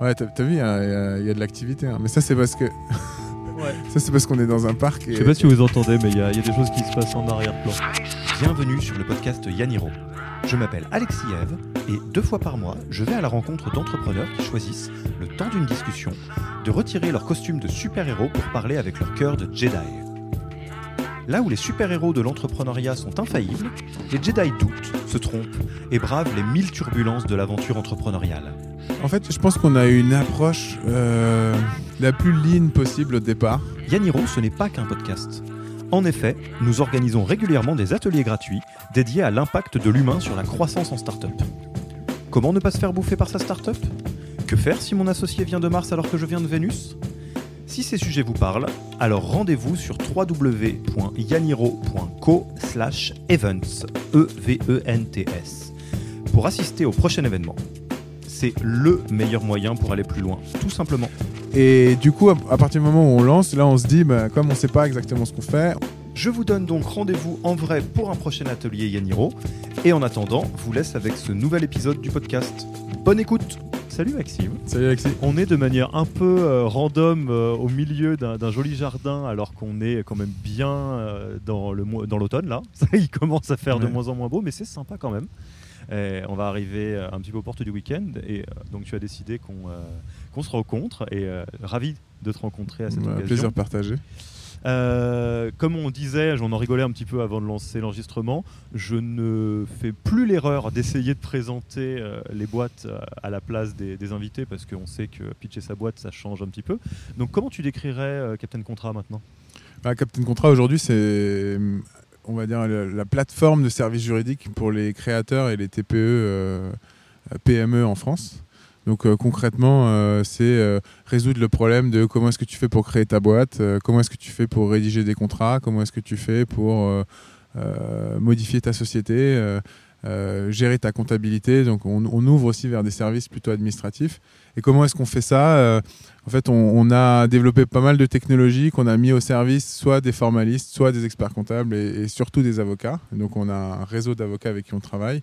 Ouais, t'as as vu, il y, a de l'activité. Hein. Mais ça, c'est parce que. Ouais. Ça, c'est parce qu'on est dans un parc. Et... Je sais pas si vous entendez, mais il y, a des choses qui se passent en arrière-plan. Bienvenue sur le podcast Yaniro. Je m'appelle Alexis Eve et deux fois par mois, je vais à la rencontre d'entrepreneurs qui choisissent, le temps d'une discussion, de retirer leur costume de super-héros pour parler avec leur cœur de Jedi. Là où les super-héros de l'entrepreneuriat sont infaillibles, les Jedi doutent, se trompent et bravent les mille turbulences de l'aventure entrepreneuriale. En fait, je pense qu'on a une approche euh, la plus lean possible au départ. Yaniro, ce n'est pas qu'un podcast. En effet, nous organisons régulièrement des ateliers gratuits dédiés à l'impact de l'humain sur la croissance en start-up. Comment ne pas se faire bouffer par sa start-up? Que faire si mon associé vient de Mars alors que je viens de Vénus? Si ces sujets vous parlent, alors rendez-vous sur www.yaniro.co events, e e pour assister au prochain événement. C'est le meilleur moyen pour aller plus loin, tout simplement. Et du coup, à partir du moment où on lance, là on se dit, bah, comme on ne sait pas exactement ce qu'on fait, je vous donne donc rendez-vous en vrai pour un prochain atelier Yaniro. Et en attendant, vous laisse avec ce nouvel épisode du podcast. Bonne écoute Salut Maxime. Salut Alexis. On est de manière un peu euh, random euh, au milieu d'un joli jardin alors qu'on est quand même bien euh, dans l'automne là. il commence à faire de moins en moins beau mais c'est sympa quand même. On va arriver un petit peu aux portes du week-end et donc tu as décidé qu'on se rencontre et ravi de te rencontrer à cette occasion. Plaisir partagé. Euh, comme on disait, j'en en rigolais un petit peu avant de lancer l'enregistrement, je ne fais plus l'erreur d'essayer de présenter euh, les boîtes euh, à la place des, invités parce qu'on sait que pitcher sa boîte, ça change un petit peu. Donc comment tu décrirais Captain Contrat maintenant? Bah, Captain Contrat aujourd'hui, c'est on va dire la, plateforme de services juridiques pour les créateurs et les TPE, PME en France. Donc euh, concrètement, euh, c'est euh, résoudre le problème de comment est-ce que tu fais pour créer ta boîte, comment est-ce que tu fais pour rédiger des contrats, comment est-ce que tu fais pour modifier ta société, gérer ta comptabilité. Donc on, ouvre aussi vers des services plutôt administratifs. Et comment est-ce qu'on fait ça En fait, on, a développé pas mal de technologies qu'on a mis au service soit des formalistes, soit des experts comptables et, et surtout des avocats. Donc on a un réseau d'avocats avec qui on travaille.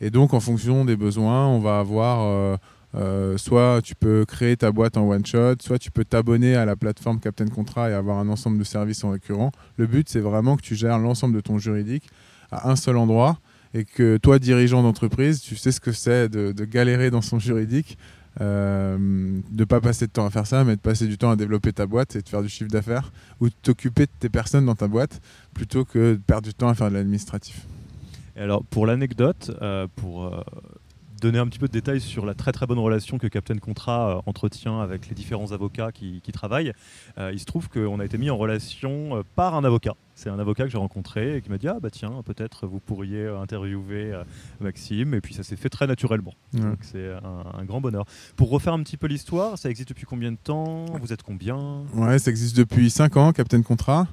Et donc en fonction des besoins, on va avoir euh, soit tu peux créer ta boîte en one shot, soit tu peux t'abonner à la plateforme Captain Contrat et avoir un ensemble de services en récurrent. Le but, c'est vraiment que tu gères l'ensemble de ton juridique à un seul endroit et que toi, dirigeant d'entreprise, tu sais ce que c'est de, galérer dans son juridique, euh, de pas passer de temps à faire ça, mais de passer du temps à développer ta boîte et de faire du chiffre d'affaires ou de t'occuper de tes personnes dans ta boîte plutôt que de perdre du temps à faire de l'administratif? Alors, pour l'anecdote, euh, pour donner un petit peu de détails sur la très très bonne relation que Captain Contrat euh, entretient avec les différents avocats qui, travaillent. Euh, il se trouve qu'on a été mis en relation euh, par un avocat. C'est un avocat que j'ai rencontré et qui m'a dit Ah bah tiens, peut-être vous pourriez interviewer Maxime. Et puis ça s'est fait très naturellement. Donc c'est un, grand bonheur. Pour refaire un petit peu l'histoire, ça existe depuis combien de temps? Vous êtes combien? Ouais, ça existe depuis 5 ans, Captain Contrat.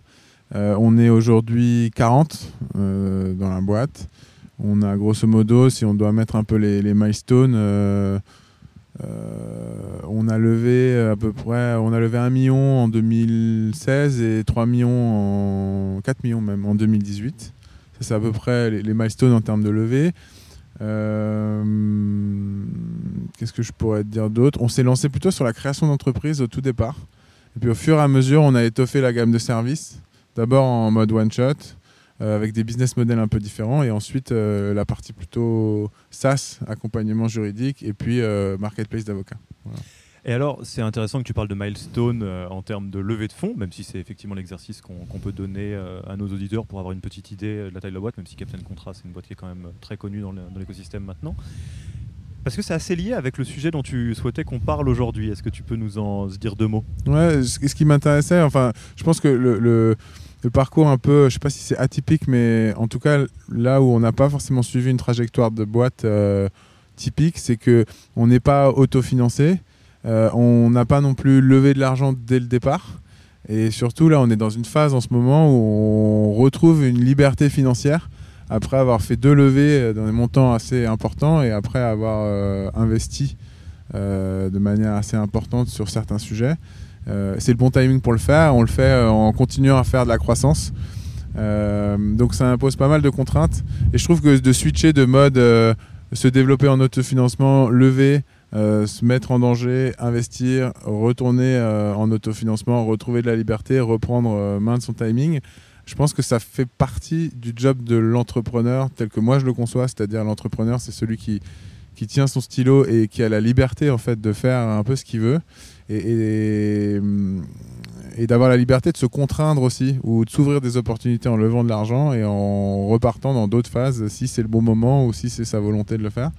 on est aujourd'hui 40 dans la boîte. On a grosso modo, si on doit mettre un peu les, milestones, euh, euh, on a levé à peu près, on a levé 1 million en 2016 et 3 millions en 4 millions même en 2018. Ça c'est à peu près les, milestones en termes de levée. Euh, qu'est-ce que je pourrais te dire d'autre? On s'est lancé plutôt sur la création d'entreprise au tout départ. Et puis au fur et à mesure, on a étoffé la gamme de services. D'abord en mode one shot, euh, avec des business models un peu différents. Et ensuite, euh, la partie plutôt SaaS, accompagnement juridique, et puis euh, marketplace d'avocats. Et alors, c'est intéressant que tu parles de milestone en termes de levée de fonds, même si c'est effectivement l'exercice qu'on peut donner à nos auditeurs pour avoir une petite idée de la taille de la boîte, même si Captain Contrat, c'est une boîte qui est quand même très connue dans l'écosystème maintenant. Parce que c'est assez lié avec le sujet dont tu souhaitais qu'on parle aujourd'hui. Est-ce que tu peux nous en dire deux mots? Ouais, ce qui m'intéressait, enfin, je pense que le le parcours un peu, je sais pas si c'est atypique, mais en tout cas là où on n'a pas forcément suivi une trajectoire de boîte euh, typique, c'est que on n'est pas autofinancé, euh, on n'a pas non plus levé de l'argent dès le départ, et surtout là on est dans une phase en ce moment où on retrouve une liberté financière après avoir fait deux levées euh, dans des montants assez importants et après avoir investi de manière assez importante sur certains sujets. Euh, c'est le bon timing pour le faire. On le fait euh, en continuant à faire de la croissance. Euh, donc ça impose pas mal de contraintes. Et je trouve que de switcher de mode se développer en autofinancement, lever, se mettre en danger, investir, retourner en autofinancement, retrouver de la liberté, reprendre main de son timing. Je pense que ça fait partie du job de l'entrepreneur tel que moi je le conçois, c'est-à-dire l'entrepreneur c'est celui qui, qui tient son stylo et qui a la liberté en fait de faire un peu ce qu'il veut et, d'avoir la liberté de se contraindre aussi ou de s'ouvrir des opportunités en levant de l'argent et en repartant dans d'autres phases si c'est le bon moment ou si c'est sa volonté de le faire.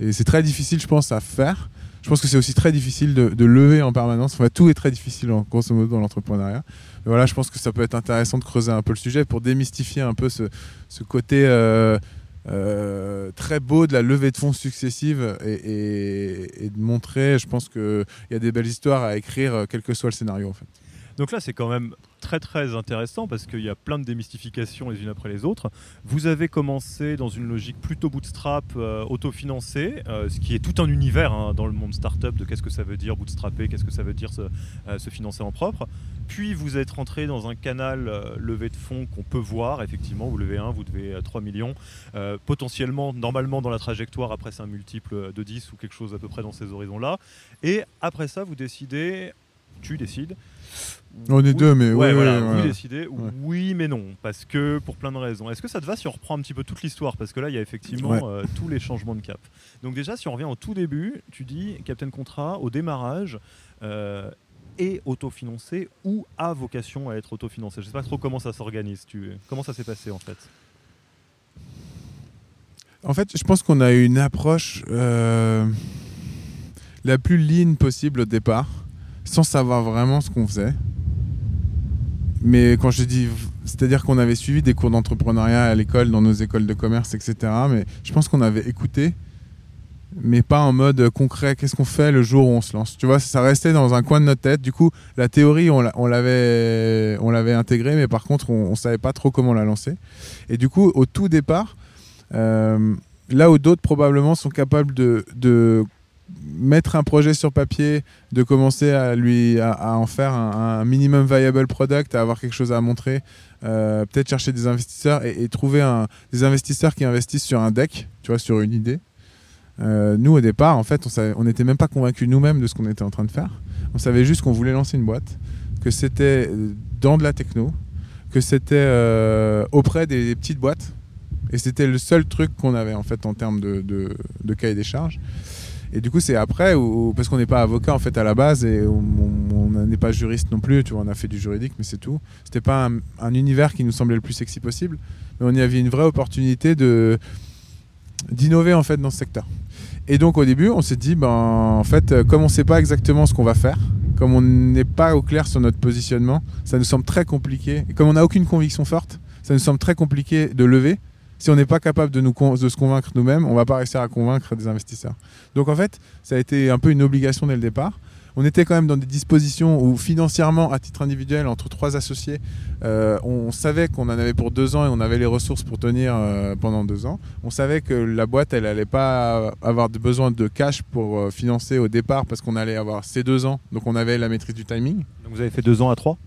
Et c'est très difficile, je pense, à faire. Je pense que c'est aussi très difficile de, lever en permanence. Enfin, tout est très difficile, en, grosso modo, dans l'entrepreneuriat. Mais Voilà, je pense que ça peut être intéressant de creuser un peu le sujet pour démystifier un peu ce, ce côté euh, euh, très beau de la levée de fonds successive et, et- de montrer, je pense qu'il y a des belles histoires à écrire, euh, quel que soit le scénario, en fait. Donc là, c'est quand même très très intéressant parce qu'il y a plein de démystifications les unes après les autres. Vous avez commencé dans une logique plutôt bootstrap, euh, autofinancé, euh, ce qui est tout un univers hein, dans le monde startup de qu'est-ce que ça veut dire bootstrapper, qu'est-ce que ça veut dire se, euh, financer en propre. Puis vous êtes rentré dans un canal levé de fonds qu'on peut voir, effectivement, vous levez 1, vous devez euh, 3 millions. Potentiellement, normalement dans la trajectoire, après c'est un multiple de 10 ou quelque chose à peu près dans ces horizons-là. Et après ça, vous décidez, tu décides. On est Oui, deux, mais ouais, oui, voilà, oui, vous voilà. décidez oui mais non parce que pour plein de raisons. Est-ce que ça te va si on reprend un petit peu toute l'histoire? Parce que là il y a effectivement Ouais. euh, tous les changements de cap. Donc déjà si on revient au tout début, tu dis Captain Contrat au démarrage euh, est autofinancé ou a vocation à être autofinancé? Je sais pas trop comment ça s'organise. Tu comment ça s'est passé en fait? En fait, je pense qu'on a eu une approche euh, la plus lean possible au départ, sans savoir vraiment ce qu'on faisait. Mais quand je dis, c'est-à-dire qu'on avait suivi des cours d'entrepreneuriat à l'école, dans nos écoles de commerce, etc. Mais je pense qu'on avait écouté, mais pas en mode concret. Qu'est-ce qu'on fait le jour où on se lance Tu vois, ça restait dans un coin de notre tête. Du coup, la théorie, on l'a- on l'avait, intégrée, mais par contre, on, on savait pas trop comment la lancer. Et du coup, au tout départ, euh, là où d'autres probablement sont capables de mettre un projet sur papier, de commencer à lui à, en faire un, minimum viable product, à avoir quelque chose à montrer, euh, peut-être chercher des investisseurs et, trouver des investisseurs qui investissent sur un deck, tu vois, sur une idée. Euh, nous au départ, en fait, on n'était même pas convaincus nous-mêmes de ce qu'on était en train de faire. On savait juste qu'on voulait lancer une boîte, que c'était dans de la techno, que c'était euh, auprès des, petites boîtes. Et c'était le seul truc qu'on avait en fait en termes de, de cahier des charges. Et du coup, c'est après, où, parce qu'on n'est pas avocat en fait à la base et on n'est pas juriste non plus, tu vois, on a fait du juridique, mais c'est tout. C'était pas un, un univers qui nous semblait le plus sexy possible, mais on y avait une vraie opportunité de d'innover en fait dans ce secteur. Et donc au début, on s'est dit, ben en fait, comme on ne sait pas exactement ce qu'on va faire, comme on n'est pas au clair sur notre positionnement, ça nous semble très compliqué. Et comme on n'a aucune conviction forte, ça nous semble très compliqué de lever. Si on n'est pas capable de, se convaincre nous-mêmes, on va pas réussir à convaincre des investisseurs. Donc en fait, ça a été un peu une obligation dès le départ. On était quand même dans des dispositions où financièrement, à titre individuel, entre trois associés, euh, on savait qu'on en avait pour deux ans et on avait les ressources pour tenir euh, pendant deux ans. On savait que la boîte, elle allait pas avoir besoin de cash pour euh, financer au départ parce qu'on allait avoir ces deux ans. Donc on avait la maîtrise du timing. Donc vous avez fait deux ans à trois?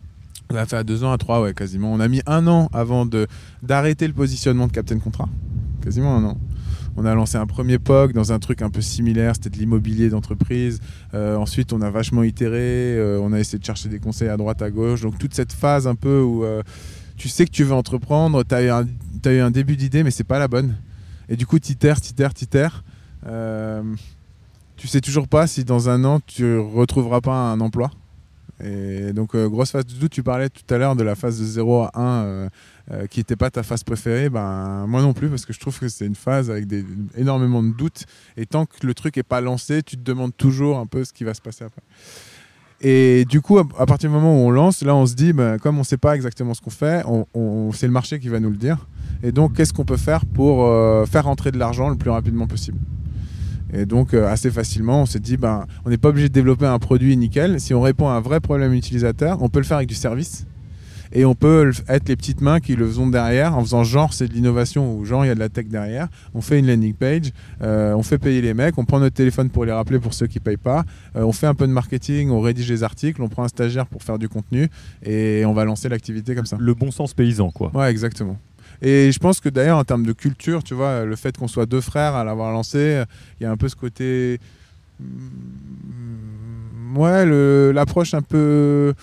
On a fait à deux ans, à trois, ouais, quasiment. On a mis un an avant d'arrêter le positionnement de Captain Contrat. Quasiment un an. On a lancé un premier POC dans un truc un peu similaire, c'était de l'immobilier d'entreprise. Euh, ensuite, on a vachement itéré, euh, on a essayé de chercher des conseils à droite, à gauche. Donc toute cette phase un peu où euh, tu sais que tu veux entreprendre, tu as, eu un- début d'idée, mais c'est pas la bonne. Et du coup, t'itères, t'itères, t'itères. Tu sais toujours pas si dans un an, tu retrouveras pas un emploi. Et donc, euh, grosse phase de doute, tu parlais tout à l'heure de la phase de 0 à 1 euh, euh, qui n'était pas ta phase préférée. Ben, moi non plus, parce que je trouve que c'est une phase avec énormément de doutes. Et tant que le truc n'est pas lancé, tu te demandes toujours un peu ce qui va se passer après. Et du coup, à, partir du moment où on lance, là, on se dit, ben, comme on ne sait pas exactement ce qu'on fait, c'est le marché qui va nous le dire. Et donc, qu'est-ce qu'on peut faire pour faire rentrer de l'argent le plus rapidement possible? Et donc, euh, assez facilement, on s'est dit, ben, on n'est pas obligé de développer un produit nickel. Si on répond à un vrai problème utilisateur, on peut le faire avec du service. Et on peut être les petites mains qui le faisons derrière en faisant genre c'est de l'innovation ou genre il y a de la tech derrière. On fait une landing page, euh, on fait payer les mecs, on prend notre téléphone pour les rappeler pour ceux qui payent pas. Euh, on fait un peu de marketing, on rédige les articles, on prend un stagiaire pour faire du contenu et on va lancer l'activité comme ça. Le bon sens paysan, quoi. Ouais, exactement. Et je pense que d'ailleurs, en termes de culture, tu vois, le fait qu'on soit deux frères à l'avoir lancé, il y a un peu ce côté mm, ouais, l'approche un peu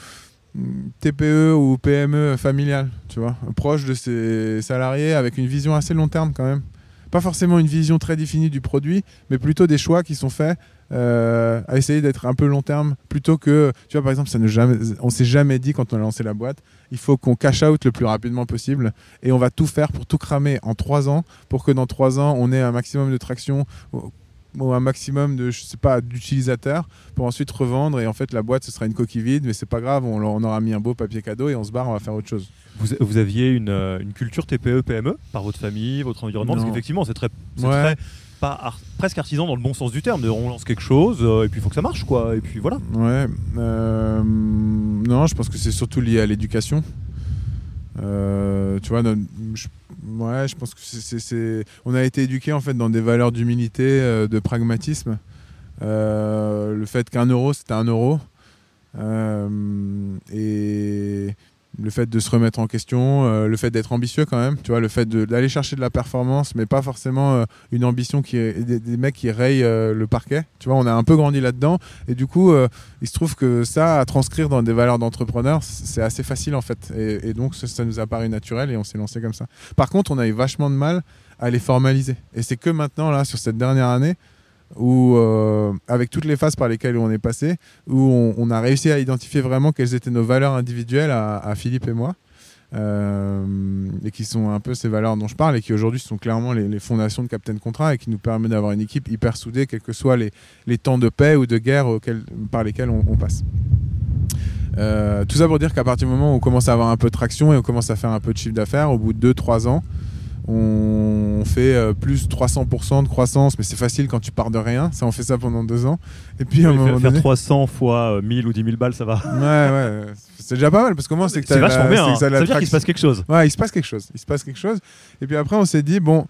mm, TPE ou PME familiale, tu vois, proche de ses salariés avec une vision assez long terme quand même. Pas forcément une vision très définie du produit, mais plutôt des choix qui sont faits euh, à essayer d'être un peu long terme plutôt que, tu vois, par exemple, ça ne jamais, on s'est jamais dit quand on a lancé la boîte, il faut qu'on cash out le plus rapidement possible et on va tout faire pour tout cramer en trois ans pour que dans trois ans on ait un maximum de traction ou- un maximum de, je sais pas, d'utilisateurs pour ensuite revendre et en fait la boîte ce sera une coquille vide mais c'est pas grave, on, aura mis un beau papier cadeau et on se barre, on va faire autre chose. Vous, vous aviez une, euh, une culture TPE, PME par votre famille, votre environnement? Parce qu'effectivement, c'est très, Ouais. très pas ar- presque artisan dans le bon sens du terme. De, on lance quelque chose euh, et puis il faut que ça marche, quoi. Et puis voilà. Ouais. euh, non, je pense que c'est surtout lié à l'éducation. Euh, tu vois, je, ouais, je pense que c'est, on a été éduqué en fait dans des valeurs d'humilité, euh, de pragmatisme. Euh, le fait qu'un euro c'était un euro et le fait de se remettre en question, euh, le fait d'être ambitieux quand même, tu vois, le fait d'aller chercher de la performance, mais pas forcément euh, une ambition qui est des, mecs qui rayent euh, le parquet. Tu vois, on a un peu grandi là-dedans et du coup, il se trouve que ça, à transcrire dans des valeurs d'entrepreneur, c'est assez facile en fait. Et, et donc, ça, ça nous a paru naturel et on s'est lancé comme ça. Par contre, on a eu vachement de mal à les formaliser. Et c'est que maintenant, là, sur cette dernière année, où, euh, avec toutes les phases par lesquelles on est passé, où on, a réussi à identifier vraiment quelles étaient nos valeurs individuelles à, Philippe et moi. euh, et qui sont un peu ces valeurs dont je parle et qui aujourd'hui sont clairement les, fondations de Captain Contrat et qui nous permet d'avoir une équipe hyper soudée quels que soient les, temps de paix ou de guerre par lesquels on, on passe. Euh, tout ça pour dire qu'à partir du moment où on commence à avoir un peu de traction et on commence à faire un peu de chiffre d'affaires, au bout de 2-3 ans, on fait euh, plus 300% de croissance, mais c'est facile quand tu pars de rien. Ça, on fait ça pendant deux ans. Et puis à un faire, moment faire donné, 300 fois euh, 1000 ou 10 000 balles, ça va. ouais, ouais, c'est déjà pas mal parce qu'au moins c'est que la- vachement bien. hein. que Ça veut dire qu'il se passe quelque chose. Ouais, il se passe quelque chose. Il se passe quelque chose. Et puis après, on s'est dit, bon,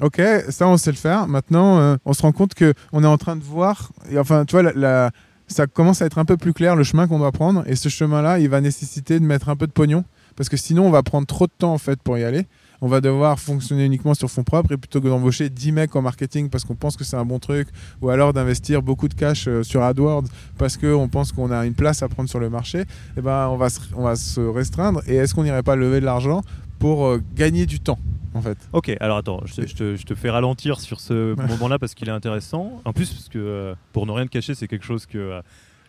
ok, ça, on sait le faire. Maintenant, euh, on se rend compte que on est en train de voir. Et enfin, tu vois, la, la- ça commence à être un peu plus clair le chemin qu'on doit prendre. Et ce chemin-là, il va nécessiter de mettre un peu de pognon. Parce que sinon, on va prendre trop de temps en fait pour y aller. On va devoir fonctionner uniquement sur fonds propres et plutôt que d'embaucher 10 mecs en marketing parce qu'on pense que c'est un bon truc, ou alors d'investir beaucoup de cash euh, sur AdWords parce qu'on pense qu'on a une place à prendre sur le marché, eh ben, on, va se, on va se restreindre. Et est-ce qu'on n'irait pas lever de l'argent pour euh, gagner du temps en fait? Ok, alors attends, je te, je te- je te fais ralentir sur ce moment-là parce qu'il est intéressant. En plus, parce que euh, pour ne rien te cacher, c'est quelque chose que, euh,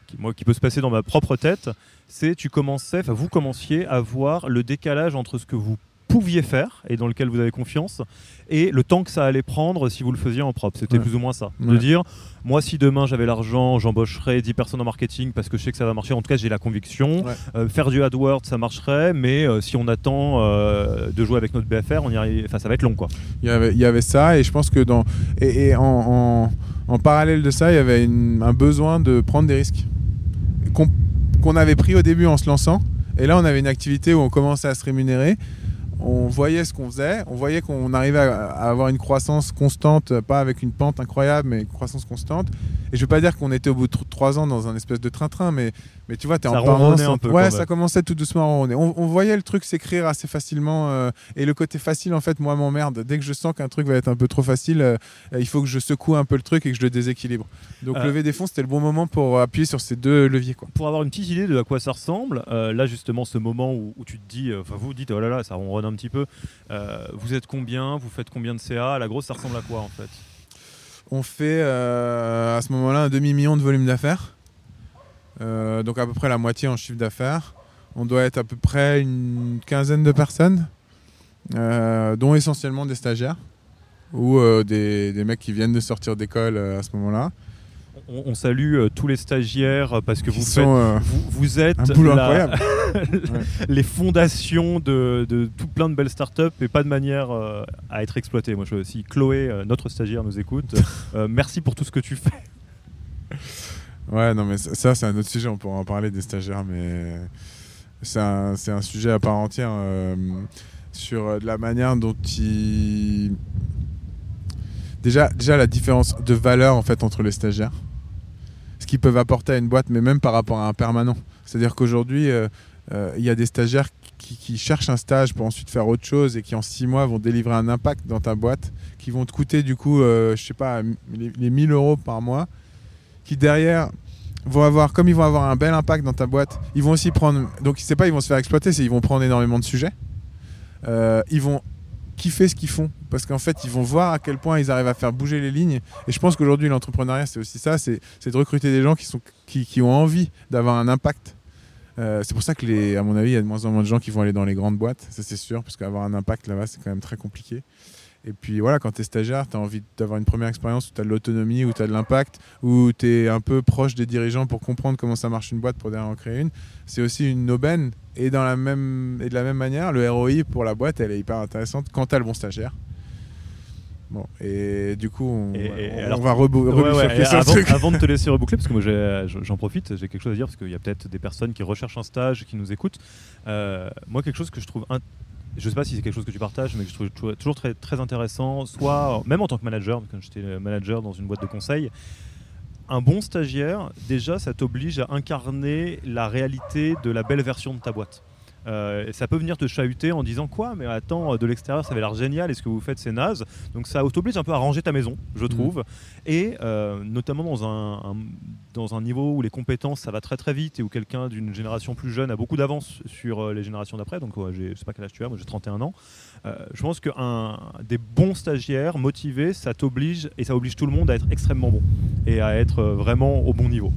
qui, moi, qui peut se passer dans ma propre tête. C'est tu commençais, enfin vous commenciez à voir le décalage entre ce que vous pouviez faire et dans lequel vous avez confiance et le temps que ça allait prendre si vous le faisiez en propre. C'était Ouais. plus ou moins ça. De dire, moi si demain j'avais l'argent, j'embaucherais 10 personnes en marketing parce que je sais que ça va marcher. En tout cas, j'ai la conviction. Ouais. Euh, faire du AdWords, ça marcherait, mais euh, si on attend euh, de jouer avec notre BFR, on y arrive... enfin, ça va être long quoi. il y, avait, il y avait ça et je pense que dans et, et en, en- en parallèle de ça il y avait une- un besoin de prendre des risques qu'on qu'on avait pris au début en se lançant et là on avait une activité où on commençait à se rémunérer on voyait ce qu'on faisait, on voyait qu'on arrivait à, à avoir une croissance constante, pas avec une pente incroyable, mais une croissance constante. Et je veux pas dire qu'on était au bout de tr- trois ans dans un espèce de train-train, mais, mais tu vois, tu es Ça en permanence. un peu, ouais, ça commençait tout doucement à ronronner. On, on voyait le truc s'écrire assez facilement. euh, et le côté facile, en fait, moi, m'emmerde. Dès que je sens qu'un truc va être un peu trop facile, euh, il faut que je secoue un peu le truc et que je le déséquilibre. Donc, Euh. lever des fonds, c'était le bon moment pour appuyer sur ces deux leviers. Quoi. Pour avoir une petite idée de à quoi ça ressemble, là justement ce moment où, où tu te dis, enfin vous vous dites oh là là ça ronronne un petit peu, euh, vous êtes combien, vous faites combien de CA, la grosse ça ressemble à quoi en fait? On fait euh, à ce moment-là un demi-million de volume d'affaires. Euh, donc à peu près la moitié en chiffre d'affaires. On doit être à peu près une quinzaine de personnes, dont essentiellement des stagiaires ou des, mecs qui viennent de sortir d'école à ce moment-là. On, on salue euh, tous les stagiaires euh, parce que vous sont, faites, euh, vous, vous êtes un boulot la- incroyable. les fondations de, de tout plein de belles startups et pas de manière euh, à être exploitées. Moi, je, si Chloé, notre stagiaire, nous écoute, merci pour tout ce que tu fais. Ouais, non, mais ça, c'est un autre sujet. On pourra en parler des stagiaires, mais c'est un, sujet à part entière sur la manière dont ils. Déjà, déjà, la différence de valeur en fait entre les stagiaires, qu'ils peuvent apporter à une boîte, mais même par rapport à un permanent. C'est-à-dire qu'aujourd'hui, euh, euh, il y a des stagiaires qui, qui cherchent un stage pour ensuite faire autre chose et qui en six mois vont délivrer un impact dans ta boîte, qui vont te coûter du coup, euh, je sais pas, les, les 1000 euros par mois qui derrière vont avoir, comme ils vont avoir un bel impact dans ta boîte, ils vont aussi prendre. Donc, c'est pas ils vont se faire exploiter, c'est ils vont prendre énormément de sujets. Euh, ils vont kiffer ce qu'ils font parce qu'en fait, ils vont voir à quel point ils arrivent à faire bouger les lignes. Et je pense qu'aujourd'hui, l'entrepreneuriat, c'est aussi ça c'est de recruter des gens qui, sont, qui, qui ont envie d'avoir un impact. Euh, c'est pour ça que, à mon avis, il y a de moins en moins de gens qui vont aller dans les grandes boîtes, ça c'est sûr, parce qu'avoir un impact là-bas, c'est quand même très compliqué. Et puis voilà, quand tu es stagiaire, tu as envie d'avoir une première expérience où tu as de l'autonomie, où tu as de l'impact, où tu es un peu proche des dirigeants pour comprendre comment ça marche une boîte pour derrière en créer une. C'est aussi une aubaine. Et, dans la même, et de la même manière, le ROI pour la boîte, elle est hyper intéressante quand tu as le bon stagiaire. Bon, et du coup, on, va reboucler avant de te laisser reboucler, parce que moi j'en profite, j'ai quelque chose à dire, parce qu'il y a peut-être des personnes qui recherchent un stage, qui nous écoutent. Euh, moi, quelque chose que je trouve je sais pas si c'est quelque chose que tu partages, mais je trouve toujours très intéressant, soit même en tant que manager, quand j'étais manager dans une boîte de conseil, un bon stagiaire, déjà, ça t'oblige à incarner la réalité de la belle version de ta boîte. Euh, ça peut venir te chahuter en disant quoi Mais attends, de l'extérieur, ça avait l'air génial. est ce que vous faites, c'est naze. Donc ça t'oblige un peu à ranger ta maison, je mmh. trouve. Et euh, notamment dans un, dans un niveau où les compétences, ça va très très vite et où quelqu'un d'une génération plus jeune a beaucoup d'avance sur euh, les générations d'après. Donc je sais pas quel âge tu as, moi j'ai 31 ans. je pense que un, des bons stagiaires motivés, ça t'oblige et ça oblige tout le monde à être extrêmement bon et à être vraiment au bon niveau.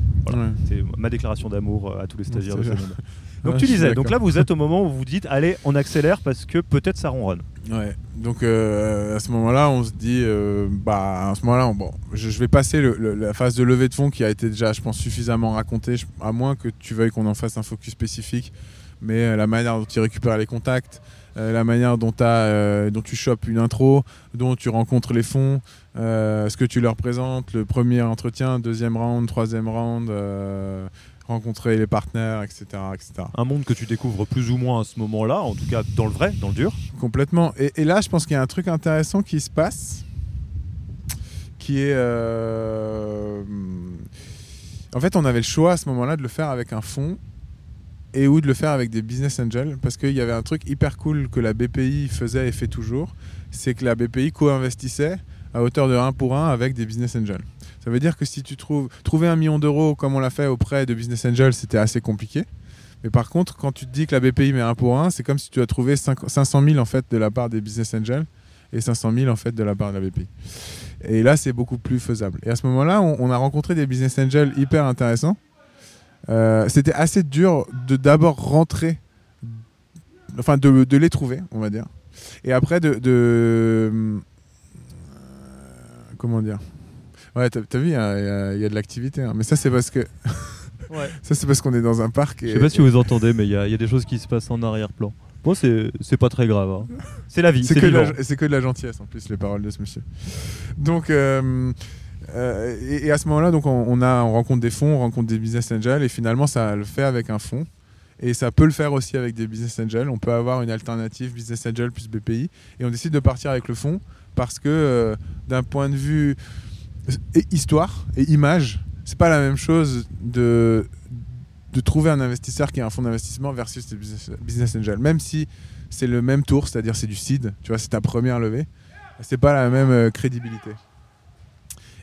C'est ma déclaration d'amour à tous les stagiaires de ce monde. Donc tu disais, donc là vous êtes au moment où vous dites allez on accélère parce que peut-être ça ronronne. Ouais, donc euh, à ce moment-là on se dit, euh, bah à ce moment-là, bon, je, vais passer la phase de levée de fonds qui a été déjà je pense suffisamment racontée, à moins que tu veuilles qu'on en fasse un focus spécifique, mais euh, la manière dont tu récupères les contacts, la manière dont, as, dont tu chopes une intro, dont tu rencontres les fonds, ce que tu leur présentes, le premier entretien, deuxième round, troisième round rencontrer les partenaires, etc., etc. Un monde que tu découvres plus ou moins à ce moment-là, en tout cas dans le vrai, dans le dur. Complètement. Et, là, je pense qu'il y a un truc intéressant qui se passe, qui est... Euh, en fait, on avait le choix à ce moment-là de le faire avec un fonds et ou de le faire avec des business angels, parce qu'il y avait un truc hyper cool que la BPI faisait et fait toujours, c'est que la BPI co-investissait à hauteur de 1 pour 1 avec des business angels. Ça veut dire que si tu trouves trouver un million d'euros comme on l'a fait auprès de Business Angel, c'était assez compliqué. Mais par contre, quand tu te dis que la BPI met un pour un, c'est comme si tu as trouvé 500 000 en fait de la part des Business Angels et 500 000 en fait de la part de la BPI. Et là, c'est beaucoup plus faisable. Et à ce moment-là, on, a rencontré des Business Angels hyper intéressants. Euh, c'était assez dur de d'abord rentrer, enfin de, les trouver, on va dire. Et après de, de euh, comment dire Ouais, t'as as vu, il y, a de l'activité. Hein. Mais ça, c'est parce que. ouais. Ça, c'est parce qu'on est dans un parc. Et... Je sais pas si vous entendez, mais il y, a des choses qui se passent en arrière-plan. Moi, c'est pas très grave. Hein. C'est la vie. C'est que, que, de la gentillesse, en plus, les paroles de ce monsieur. Donc. Euh, euh, et, à ce moment-là, donc on, a, on rencontre des fonds, on rencontre des business angels, et finalement, ça le fait avec un fonds. Et ça peut le faire aussi avec des business angels. On peut avoir une alternative business angel plus BPI. Et on décide de partir avec le fonds parce que, euh, d'un point de vue et histoire et image, c'est pas la même chose de, de trouver un investisseur qui a un fonds d'investissement versus des business, business angel. Même si c'est le même tour, c'est-à-dire c'est du seed, tu vois, c'est ta première levée, c'est pas la même euh, crédibilité.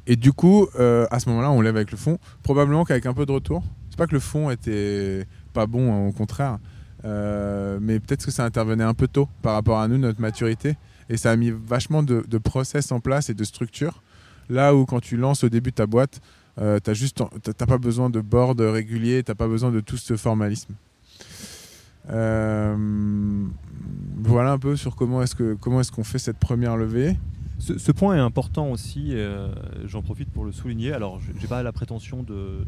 Et du coup, euh, à ce moment-là, on lève avec le fonds, probablement qu'avec un peu de retour. C'est pas que le fonds était pas bon, hein, au contraire, euh, mais peut-être que ça intervenait un peu tôt par rapport à nous, notre maturité, et ça a mis vachement de, de process en place et de structure Là où quand tu lances au début ta boîte, euh, tu n'as pas besoin de board régulier, tu n'as pas besoin de tout ce formalisme. Euh, voilà un peu sur comment est-ce est-ce qu'on fait cette première levée. Ce, point est important aussi, euh, j'en profite pour le souligner. Alors, je n'ai pas la prétention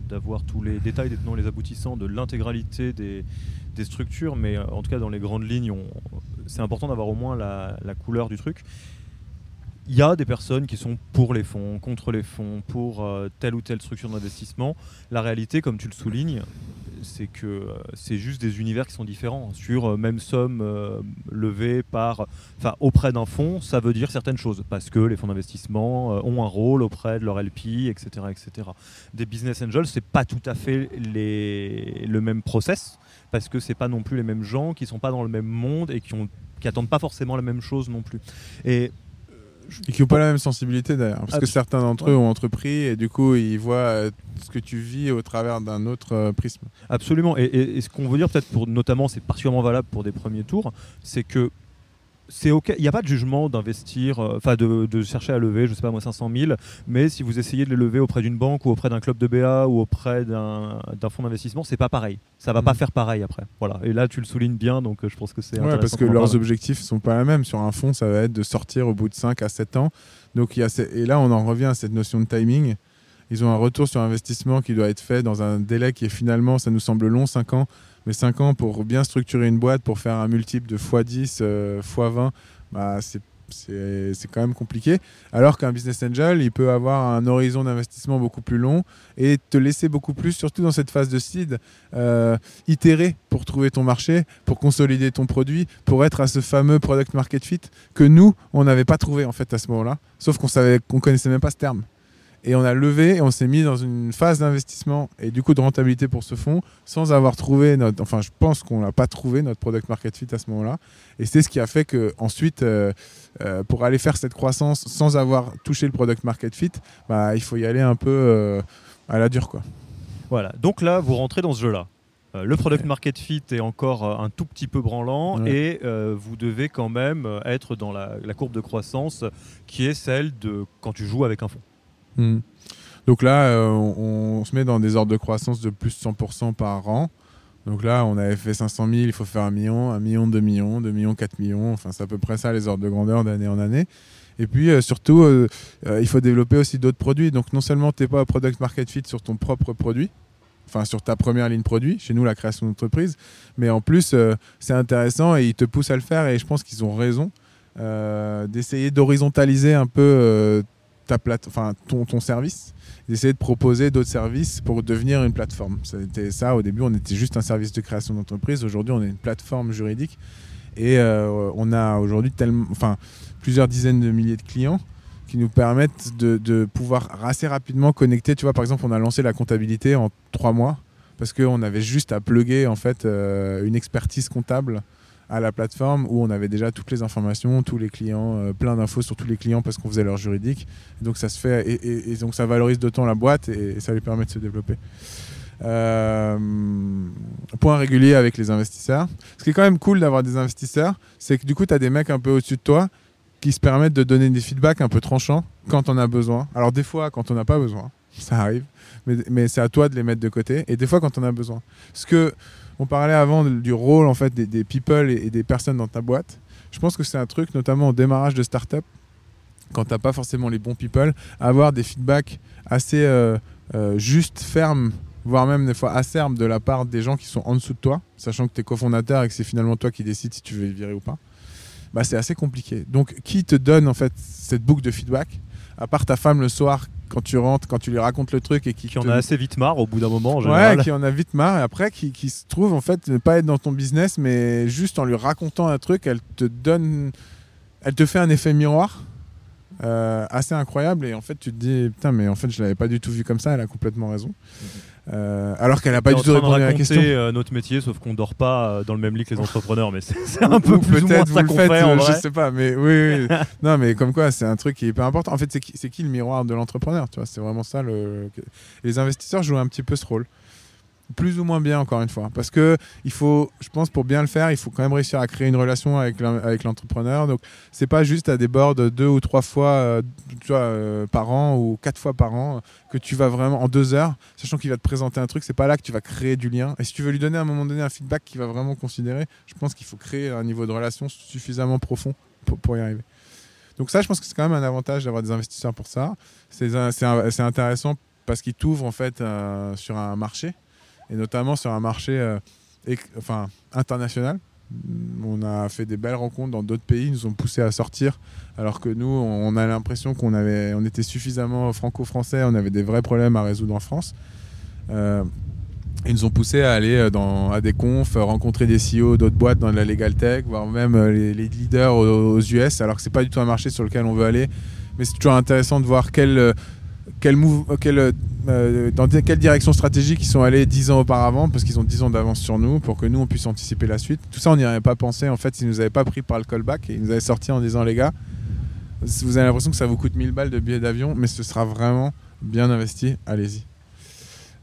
d'avoir tous les détails, des tenants, les aboutissants de l'intégralité des, structures, mais en tout cas, dans les grandes lignes, c'est important d'avoir au moins la, la, couleur du truc il y a des personnes qui sont pour les fonds, contre les fonds, pour euh, telle ou telle structure d'investissement. La réalité, comme tu le soulignes, c'est que euh, c'est juste des univers qui sont différents. Sur euh, même somme levée par, auprès d'un fonds, ça veut dire certaines choses parce que les fonds d'investissement ont un rôle auprès de leur LP, etc., etc. Des business angels, c'est pas tout à fait les, le même process parce que c'est pas non plus les mêmes gens qui sont pas dans le même monde et qui ont qui pas forcément la même chose non plus. Et Et qui n'ont pas la même sensibilité d'ailleurs. Parce que certains d'entre eux ont entrepris et du coup, ils voient euh, ce que tu vis au travers d'un autre euh, prisme. Absolument. Et, et- et ce qu'on veut dire peut-être pour notamment, c'est particulièrement valable pour des premiers tours, c'est que c'est ok. Il n'y a pas de jugement d'investir, euh, enfin de, de chercher à lever, je sais pas moi 500 000, mais si vous essayez de les lever auprès d'une banque ou auprès d'un club de BA ou auprès d'un fonds d'investissement, c'est pas pareil. Ça va pas Mhm. faire pareil après. Voilà. Et là, tu le soulignes bien, donc euh, je pense que c'est Ouais, parce que leurs objectifs sont pas la même. Sur un fonds, ça va être de sortir au bout de 5 à 7 ans. Donc, y a Et là, on en revient à cette notion de timing. Ils ont un retour sur investissement qui doit être fait dans un délai qui est finalement, ça nous semble long, 5 ans. Mais 5 ans pour bien structurer une boîte, pour faire un multiple de x10, euh, x20, bah, c'est c'est c'est quand même compliqué. Alors qu'un business angel, il peut avoir un horizon d'investissement beaucoup plus long et te laisser beaucoup plus, surtout dans cette phase de seed, euh, itérer pour trouver ton marché, pour consolider ton produit, pour être à ce fameux product market fit que nous, on n'avait pas trouvé en fait à ce moment-là. Sauf qu'on savait qu'on connaissait même pas ce terme. Et on a levé et on s'est mis dans une phase d'investissement et du coup de rentabilité pour ce fonds sans avoir trouvé notre. Enfin, je pense qu'on l'a pas trouvé notre product market fit à ce moment-là. Et c'est ce qui a fait que ensuite, euh, euh, pour aller faire cette croissance sans avoir touché le product market fit, bah, il faut y aller un peu euh, à la dure, quoi. Voilà. Donc là, vous rentrez dans ce jeu-là. Euh, le product market fit est encore un tout petit peu branlant Ouais. et euh, vous devez quand même être dans la, la courbe de croissance qui est celle de quand tu joues avec un fonds. Hmm. Donc là, euh, on, se met dans des ordres de croissance de plus de 100% par an. Donc là, on avait fait 500 000, il faut faire un million, un million, 2 millions, 2 millions, 4 millions. Enfin, c'est à peu près ça les ordres de grandeur d'année en année. Et puis euh, surtout, euh, il faut développer aussi d'autres produits. Donc non seulement tu n'es pas product market fit sur ton propre produit, enfin sur ta première ligne produit, chez nous la création d'entreprise, mais en plus c'est intéressant et ils te poussent à le faire et je pense qu'ils ont raison d'essayer d'horizontaliser un peu ta plate, enfin ton, ton service, d'essayer de proposer d'autres services pour devenir une plateforme. C'était ça au début, on était juste un service de création d'entreprise. Aujourd'hui, on est une plateforme juridique et euh, on a aujourd'hui enfin plusieurs dizaines de milliers de clients qui nous permettent de, de pouvoir assez rapidement connecter. Tu vois, par exemple, on a lancé la comptabilité en trois mois parce qu'on avait juste à plugger en fait euh, une expertise comptable à la plateforme où on avait déjà toutes les informations, tous les clients, euh, plein d'infos sur tous les clients parce qu'on faisait leur juridique. Donc ça se fait et, donc ça valorise d'autant la boîte et, ça lui permet de se développer. Euh, point régulier avec les investisseurs. Ce qui est quand même cool d'avoir des investisseurs, c'est que du coup tu as des mecs un peu au-dessus de toi qui se permettent de donner des feedbacks un peu tranchants quand on a besoin. Alors des fois quand on n'a pas besoin, ça arrive, mais, mais c'est à toi de les mettre de côté. Et des fois quand on a besoin. Ce que on parlait avant du rôle en fait des, people et, des personnes dans ta boîte. Je pense que c'est un truc, notamment au démarrage de start-up, quand t'as pas forcément les bons people, avoir des feedbacks assez euh, euh, justes, fermes, voire même des fois acerbes de la part des gens qui sont en dessous de toi, sachant que tu es cofondateur et que c'est finalement toi qui décides si tu veux virer ou pas. Bah, c'est assez compliqué. Donc, qui te donne en fait cette boucle de feedback? À part ta femme le soir, quand tu rentres, quand tu lui racontes le truc et qui, Qui en a assez vite marre au bout d'un moment en Ouais, général. qui en a vite marre et après qui, qui se trouve en fait ne pas être dans ton business mais juste en lui racontant un truc, elle te donne, elle te fait un effet miroir euh, assez incroyable et en fait tu te dis putain mais en fait je l'avais pas du tout vu comme ça, elle a complètement raison. Euh, alors qu'elle a pas du tout répondu à la question. euh, notre métier, sauf qu'on dort pas euh, dans le même lit que les entrepreneurs, mais c'est un peu Ou plus ou moins peut-être ça vous qu'on fait en euh, vrai. je sais pas, mais oui, oui. non, mais comme quoi, c'est un truc qui est hyper important. En fait, c'est qui, c'est qui le miroir de l'entrepreneur, tu vois? C'est vraiment ça. Le... Les investisseurs jouent un petit peu ce rôle, plus ou moins bien encore une fois, parce que il faut, je pense, pour bien le faire, il faut quand même réussir à créer une relation avec avec l'entrepreneur. Donc, c'est pas juste à des boards deux ou trois fois, euh, euh, par an ou quatre fois par an que tu vas vraiment en deux heures, sachant qu'il va te présenter un truc. C'est pas là que tu vas créer du lien. Et si tu veux lui donner à un moment donné un feedback qu'il va vraiment considérer, je pense qu'il faut créer un niveau de relation suffisamment profond pour, y arriver. Donc ça, je pense que c'est quand même un avantage d'avoir des investisseurs pour ça. C'est intéressant parce qu'ils t'ouvrent en fait euh, sur un marché et notamment sur un marché euh, enfin, international. On a fait des belles rencontres dans d'autres pays, ils nous ont poussé à sortir, alors que nous, on a l'impression qu'on avait, on était suffisamment franco-français, on avait des vrais problèmes à résoudre en France. Euh, ils nous ont poussé à aller euh, dans, à des confs, rencontrer des CEO d'autres boîtes dans la legal tech, voire même les, leaders aux, aux US, alors que c'est pas du tout un marché sur lequel on veut aller. Mais c'est toujours intéressant de voir quel, quel move, euh, quel, euh, dans quelle direction stratégique ils sont allés 10 ans auparavant, parce qu'ils ont 10 ans d'avance sur nous, pour que nous on puisse anticiper la suite. Tout ça, on n'y avait pas pensé en fait, s'ils nous avaient pas pris par le callback et ils nous avaient sorti en disant les gars, vous avez l'impression que ça vous coûte 1000 balles de billets d'avion, mais ce sera vraiment bien investi, allez-y.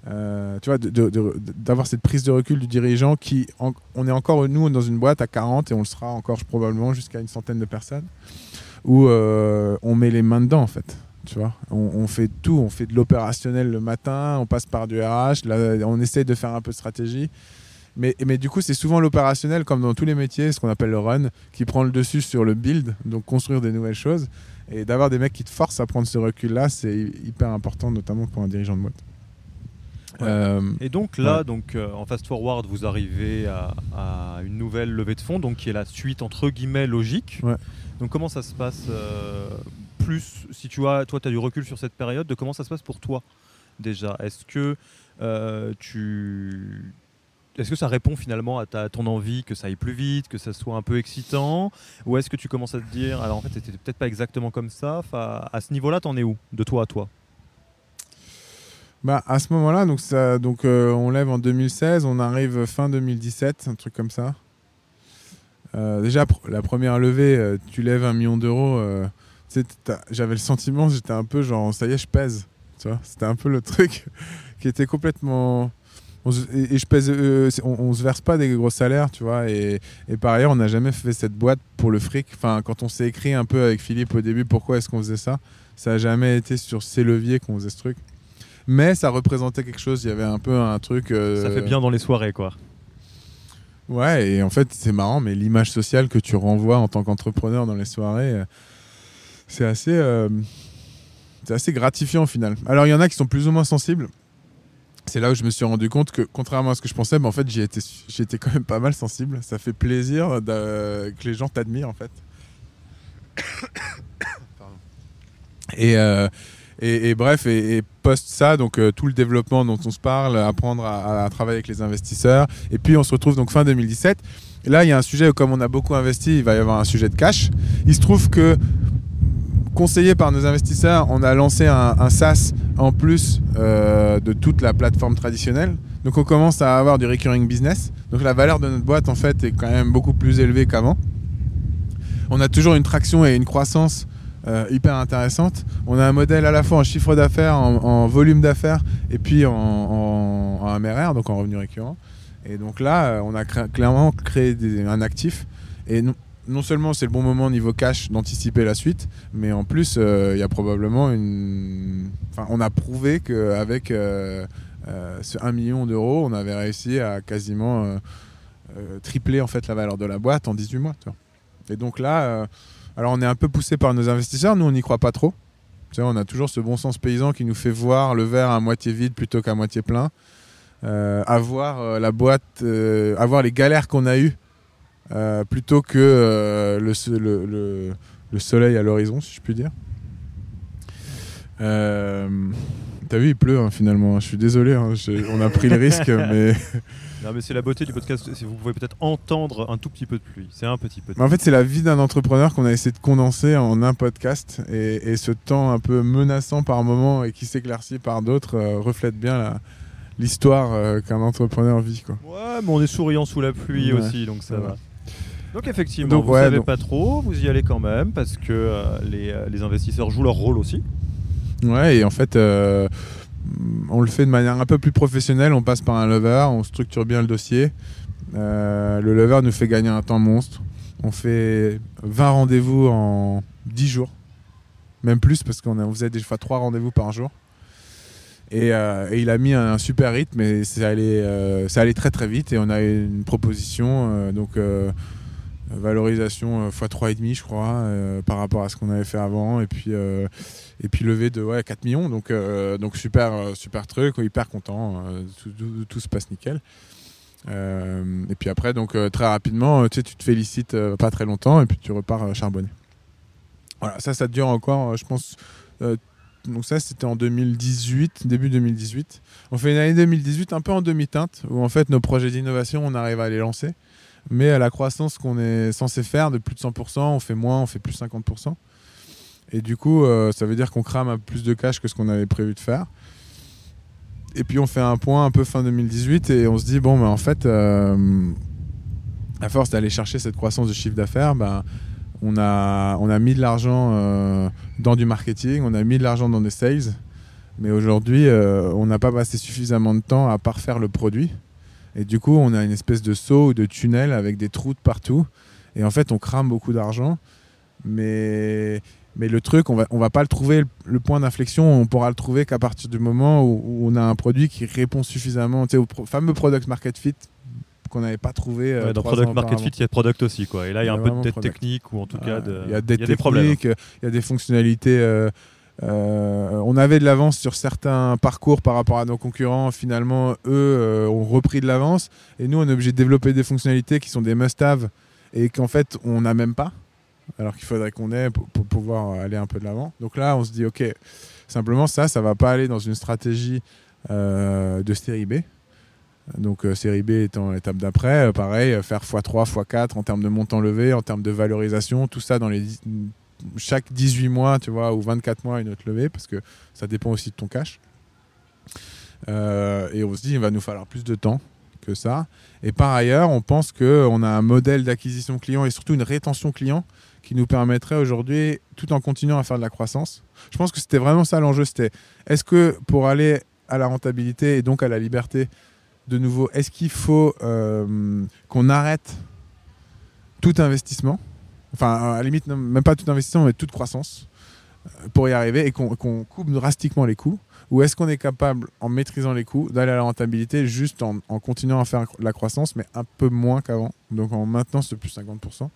Euh, tu vois, d'avoir cette prise de recul du dirigeant qui, on est encore, nous, dans une boîte à 40 et on le sera encore probablement jusqu'à une centaine de personnes, où euh, on met les mains dedans, en fait. Tu vois, on, fait tout, on fait de l'opérationnel le matin, on passe par du RH, on essaye de faire un peu de stratégie. Mais, mais du coup, c'est souvent l'opérationnel, comme dans tous les métiers, ce qu'on appelle le run, qui prend le dessus sur le build, donc construire des nouvelles choses. Et d'avoir des mecs qui te forcent à prendre ce recul-là, c'est hyper important, notamment pour un dirigeant de boîte. Euh, et donc là, donc, euh, en fast forward, vous arrivez à, une nouvelle levée de fonds, donc qui est la suite entre guillemets logique. Donc comment ça se passe euh, plus, si tu as, toi, tu du recul sur cette période, de comment ça se passe pour toi déjà? Est-ce que tu est-ce que ça répond finalement à, ton envie que ça aille plus vite, que ça soit un peu excitant? Ou est-ce que tu commences à te dire, alors en fait, c'était peut-être pas exactement comme ça À ce niveau-là, t'en es où De toi à toi? Bah, à ce moment-là, donc, euh, on lève en 2016, on arrive fin 2017, un truc comme ça. Euh, déjà, la première levée, euh, tu lèves un million d'euros. J'avais le sentiment, j'étais un peu genre, ça y est, je pèse. C'était un peu le truc qui était complètement et, je pèse, euh, on, se verse pas des gros salaires, tu vois. Et, par ailleurs, on n'a jamais fait cette boîte pour le fric. Enfin, quand on s'est écrit un peu avec Philippe au début, pourquoi est-ce qu'on faisait ça Ça n'a jamais été sur ces leviers qu'on faisait ce truc. Mais ça représentait quelque chose. Il y avait un peu un truc. Euh, ça fait bien dans les soirées, quoi. Ouais, et en fait, c'est marrant, mais l'image sociale que tu renvoies en tant qu'entrepreneur dans les soirées, euh, c'est assez, c'est assez gratifiant au final. Alors, il y en a qui sont plus ou moins sensibles c'est là où je me suis rendu compte que, contrairement à ce que je pensais, mais en fait, étais, j'étais quand même pas mal sensible. Ça fait plaisir que les gens t'admirent, en fait. Euh, et, et, bref, et, post ça, donc euh, tout le développement dont on se parle, apprendre à, travailler avec les investisseurs. Et puis on se retrouve donc fin 2017. Et là, il y a un sujet où, comme on a beaucoup investi, il va y avoir un sujet de cash. Il se trouve que conseillé par nos investisseurs, on a lancé un, SaaS en plus euh, de toute la plateforme traditionnelle. Donc on commence à avoir du recurring business. Donc la valeur de notre boîte en fait est quand même beaucoup plus élevée qu'avant. On a toujours une traction et une croissance euh, hyper intéressante. On a un modèle à la fois en chiffre d'affaires, en, volume d'affaires et puis en, en, MRR, donc en revenu récurrent. Et donc là, euh, on a clairement créé un actif. Et non seulement c'est le bon moment au niveau cash d'anticiper la suite, mais en plus euh, il y a probablement une. Enfin, on a prouvé qu'avec euh, euh, ce 1 million d'euros, on avait réussi à quasiment tripler en fait la valeur de la boîte en 18 mois. Et donc là, alors on est un peu poussé par nos investisseurs, nous on n'y croit pas trop. Tu on a toujours ce bon sens paysan qui nous fait voir le verre à moitié vide plutôt qu'à moitié plein. avoir la boîte, avoir les galères qu'on a eues euh, plutôt que euh, le, le, soleil à l'horizon, si je puis dire. Euh, t'as vu, il pleut hein, finalement. Je suis désolé, hein, on a pris le risque, mais. Non, mais c'est la beauté du podcast. Vous pouvez peut-être entendre un tout petit peu de pluie, c'est un petit peu. En fait, c'est la vie d'un entrepreneur qu'on a essayé de condenser en un podcast, et, ce temps un peu menaçant par moments et qui s'éclaircit par d'autres reflète bien la, l'histoire qu'un entrepreneur vit. Quoi. Ouais, mais on est souriant sous la pluie aussi, donc ça va. Donc effectivement, vous ne savez pas trop, vous y allez quand même parce que euh, euh, les, investisseurs jouent leur rôle aussi. Ouais, et en fait, euh, on le fait de manière un peu plus professionnelle. On passe par un lever, on structure bien le dossier. le lever nous fait gagner un temps monstre. On fait 20 rendez-vous en 10 jours, même plus parce qu'on faisait des fois 3 rendez-vous par jour. Et, il a mis un, super rythme et ça allait, ça allait très très vite et on a une proposition. donc valorisation x euh, 3,5 je crois euh, par rapport à ce qu'on avait fait avant. Et puis euh, et puis levé de ouais, 4 millions. Donc donc super super truc hyper content tout, se passe nickel. Et puis après donc très rapidement tu tu te félicites pas très longtemps et puis tu repars charbonné. Voilà ça ça dure encore je pense donc ça c'était en 2018 début 2018 on fait une année 2018 un peu en demi-teinte où en fait nos projets d'innovation on arrive à les lancer mais à la croissance qu'on est censé faire de plus de 100%, on fait moins, on fait plus 50%. Et du coup, euh, ça veut dire qu'on crame plus de cash que ce qu'on avait prévu de faire. Et puis on fait un point un peu fin 2018 et on se dit, bon, mais en fait, euh, à force d'aller chercher cette croissance de chiffre d'affaires, ben, on a, mis de l'argent euh, dans du marketing, on a mis de l'argent dans des sales, mais aujourd'hui, on n'a pas passé suffisamment de temps à parfaire le produit. Et du coup, on a une espèce de saut ou de tunnel avec des trous de partout. Et en fait, on crame beaucoup d'argent. Mais, mais le truc, on va, on va pas le trouver, le point d'inflexion, on pourra le trouver qu'à partir du moment où, où on a un produit qui répond suffisamment au pro- fameux product market fit qu'on n'avait pas trouvé. euh, Ouais, dans Product Market. Fit, il y a Product aussi. Quoi. Et là, il y a un peu de technique ou en tout cas de- il y a des, des problèmes. techniques, euh, il y a des fonctionnalités. euh, euh, on avait de l'avance sur certains parcours par rapport à nos concurrents. Finalement, eux euh, ont repris de l'avance. Et nous, on est obligé de développer des fonctionnalités qui sont des must-have et qu'en fait, on n'a même pas. Alors qu'il faudrait qu'on ait pour, pouvoir aller un peu de l'avant. Donc là, on se dit, OK, simplement, ça, ça va pas aller dans une stratégie euh, de série B. Donc série B étant l'étape d'après, pareil, faire x3, x4 en termes de montant levé, en termes de valorisation, tout ça dans les chaque 18 mois, tu vois, ou 24 mois une autre levée, parce que ça dépend aussi de ton cash. Euh, et on se dit, il va nous falloir plus de temps que ça. Et par ailleurs, on pense qu'on a un modèle d'acquisition client et surtout une rétention client qui nous permettrait aujourd'hui, tout en continuant à faire de la croissance. Je pense que c'était vraiment ça l'enjeu, c'était est-ce que pour aller à la rentabilité et donc à la liberté, de nouveau, est-ce qu'il faut euh, qu'on arrête tout investissement Enfin, à la limite, même pas tout investissement, mais toute croissance euh, pour y arriver et qu'on qu'on coupe drastiquement les coûts. Ou est-ce qu'on est capable, en maîtrisant les coûts, d'aller à la rentabilité juste en, en continuant à faire la croissance, mais un peu moins qu'avant Donc en maintenant ce plus 50%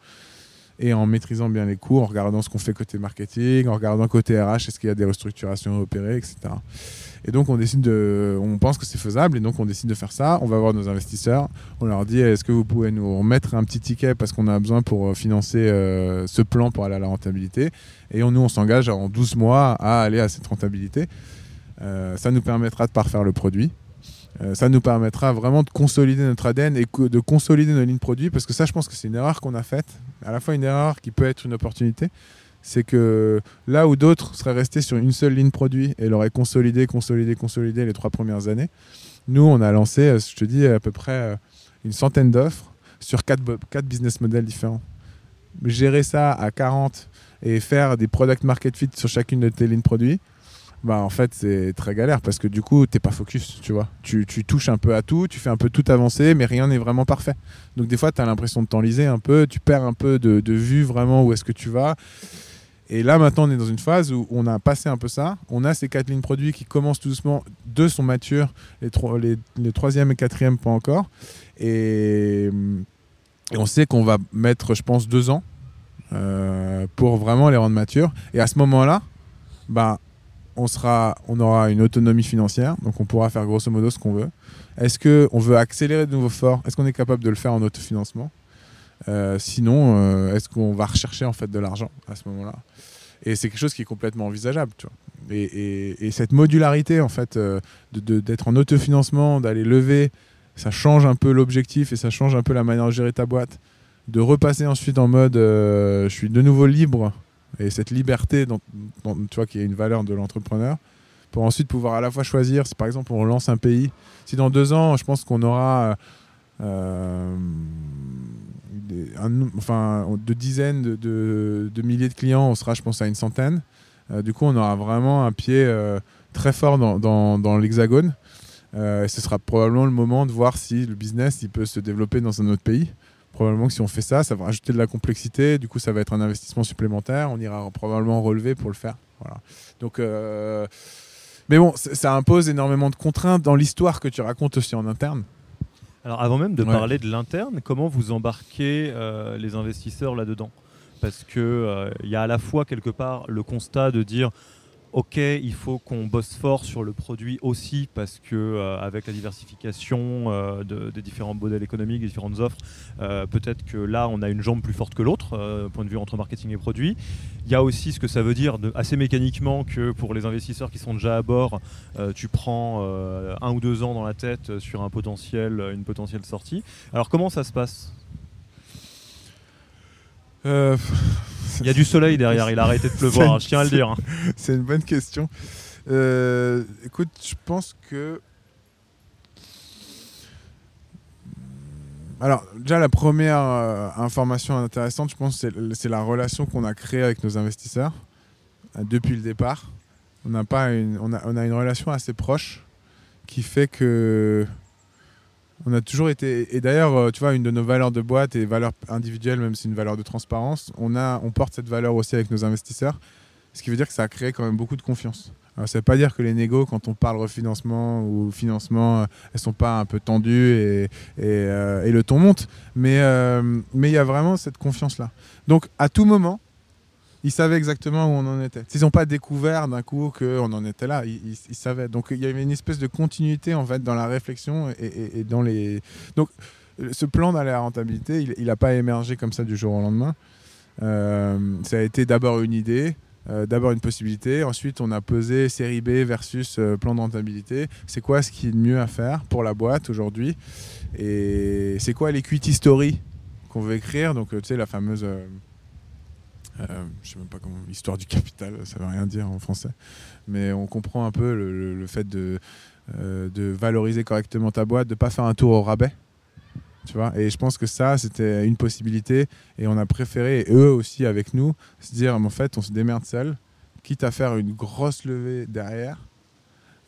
et en maîtrisant bien les coûts, en regardant ce qu'on fait côté marketing, en regardant côté RH, est-ce qu'il y a des restructurations à opérer, etc. Et donc on décide de, on pense que c'est faisable et donc on décide de faire ça. On va voir nos investisseurs, on leur dit est-ce que vous pouvez nous remettre un petit ticket parce qu'on a besoin pour euh, financer euh, ce plan pour aller à la rentabilité? Et nous on s'engage en 12 mois à aller à cette rentabilité. Euh, ça nous permettra de parfaire le produit. Euh, ça nous permettra vraiment de consolider notre ADN et de consolider nos lignes produits parce que ça je pense que c'est une erreur qu'on a faite à la fois une erreur qui peut être une opportunité c'est que là où d'autres seraient restés sur une seule ligne produit et l'auraient consolidé, consolidé, consolidé les trois premières années, nous, on a lancé, euh, je te dis, à peu près euh, une centaine d'offres sur quatre, quatre business models différents. Gérer ça à 40 et faire des product market fit sur chacune de tes lignes produits, bah en fait c'est très galère parce que du coup t'es pas focus tu vois. Tu, tu touches un peu à tout tu fais un peu tout avancer mais rien n'est vraiment parfait. Donc des fois tu as l'impression de t'enliser un peu tu perds un peu de, de vue vraiment où est-ce que tu vas. Et là maintenant on est dans une phase où on a passé un peu ça. On a ces quatre lignes produits qui commencent tout doucement deux sont matures les, trois, les, troisième et quatrième pas encore. Et, on sait qu'on va mettre je pense deux ans euh, pour vraiment les rendre matures. Et à ce moment là bah on, sera, on aura une autonomie financière, donc on pourra faire grosso modo ce qu'on veut. Est-ce qu'on veut accélérer de nouveau fort Est-ce qu'on est capable de le faire en autofinancement? Euh, Sinon, euh, est-ce qu'on va rechercher en fait de l'argent à ce moment-là? Et c'est quelque chose qui est complètement envisageable. Et, et- et cette modularité en fait euh, d'être en autofinancement, d'aller lever, ça change un peu l'objectif et ça change un peu la manière de gérer ta boîte. De repasser ensuite en mode je suis de nouveau libre et cette liberté, tu vois, qui est une valeur de l'entrepreneur, pour ensuite pouvoir à la fois choisir, si par exemple on lance un pays, si dans deux ans, je pense qu'on aura euh, un- enfin, de dizaines de, milliers de clients, on sera, je pense, à une centaine. Euh, du coup, on aura vraiment un pied euh, très fort dans, dans- dans l'hexagone. Euh, ce sera probablement le moment de voir si le business il peut se développer dans un autre pays probablement que si on fait ça, ça va rajouter de la complexité. Du coup, ça va être un investissement supplémentaire. On ira probablement relever pour le faire. Voilà. Donc, euh, mais bon, ça impose énormément de contraintes dans l'histoire que tu racontes aussi en interne. Alors avant même de Ouais. parler de l'interne, comment vous embarquez euh, les investisseurs là-dedans? Parce que euh, il y a à la fois quelque part le constat de dire ok, il faut qu'on bosse fort sur le produit aussi parce que euh, avec la diversification euh, de- des différents modèles économiques, des différentes offres, euh, peut-être que là on a une jambe plus forte que l'autre, point de vue entre marketing et produit. Il y a aussi ce que ça veut dire assez mécaniquement que pour les investisseurs qui sont déjà à bord, tu prends un ou deux ans dans la tête sur un potentiel, une potentielle sortie. Alors comment ça se passe? Il y a du soleil derrière, il a arrêté de pleuvoir, hein, je tiens à le dire. hein. C'est une bonne question. Euh, écoute, je pense que alors, déjà, la première euh, information intéressante, je pense, c'est la relation qu'on a créée avec nos investisseurs euh, depuis le départ. On, a pas une, on, a, on a une relation assez proche qui fait que on a toujours été et d'ailleurs euh, tu vois une de nos valeurs de boîte et valeurs individuelles même si c'est une valeur de transparence on a on porte cette valeur aussi avec nos investisseurs ce qui veut dire que ça a créé quand même beaucoup de confiance alors, ça ne veut pas dire que les négos, quand on parle refinancement ou financement, euh, elles sont pas un peu tendues et, et, euh, le ton monte. Mais euh, mais il y a vraiment cette confiance-là. Donc, à tout moment, ils savaient exactement où on en était. Ils n'ont pas découvert d'un coup qu'on en était là. Ils, savaient. Donc, il y avait une espèce de continuité en fait dans la réflexion et, dans les. Donc, ce plan d'aller à rentabilité, il n'a pas émergé comme ça du jour au lendemain. ça a été d'abord une idée, euh, d'abord une possibilité, ensuite on a posé série B versus euh, plan de rentabilité. C'est quoi ce qui est mieux à faire pour la boîte aujourd'hui? Et c'est quoi l'equity story qu'on veut écrire? Donc euh, tu sais la fameuse, je sais même pas comment, histoire du capital, ça veut rien dire en français, mais on comprend un peu le, fait de, de valoriser correctement ta boîte, de pas faire un tour au rabais vois et je pense que ça, c'était une possibilité. Et on a préféré, eux aussi avec nous, se dire en fait, on se démerde seul, quitte à faire une grosse levée derrière,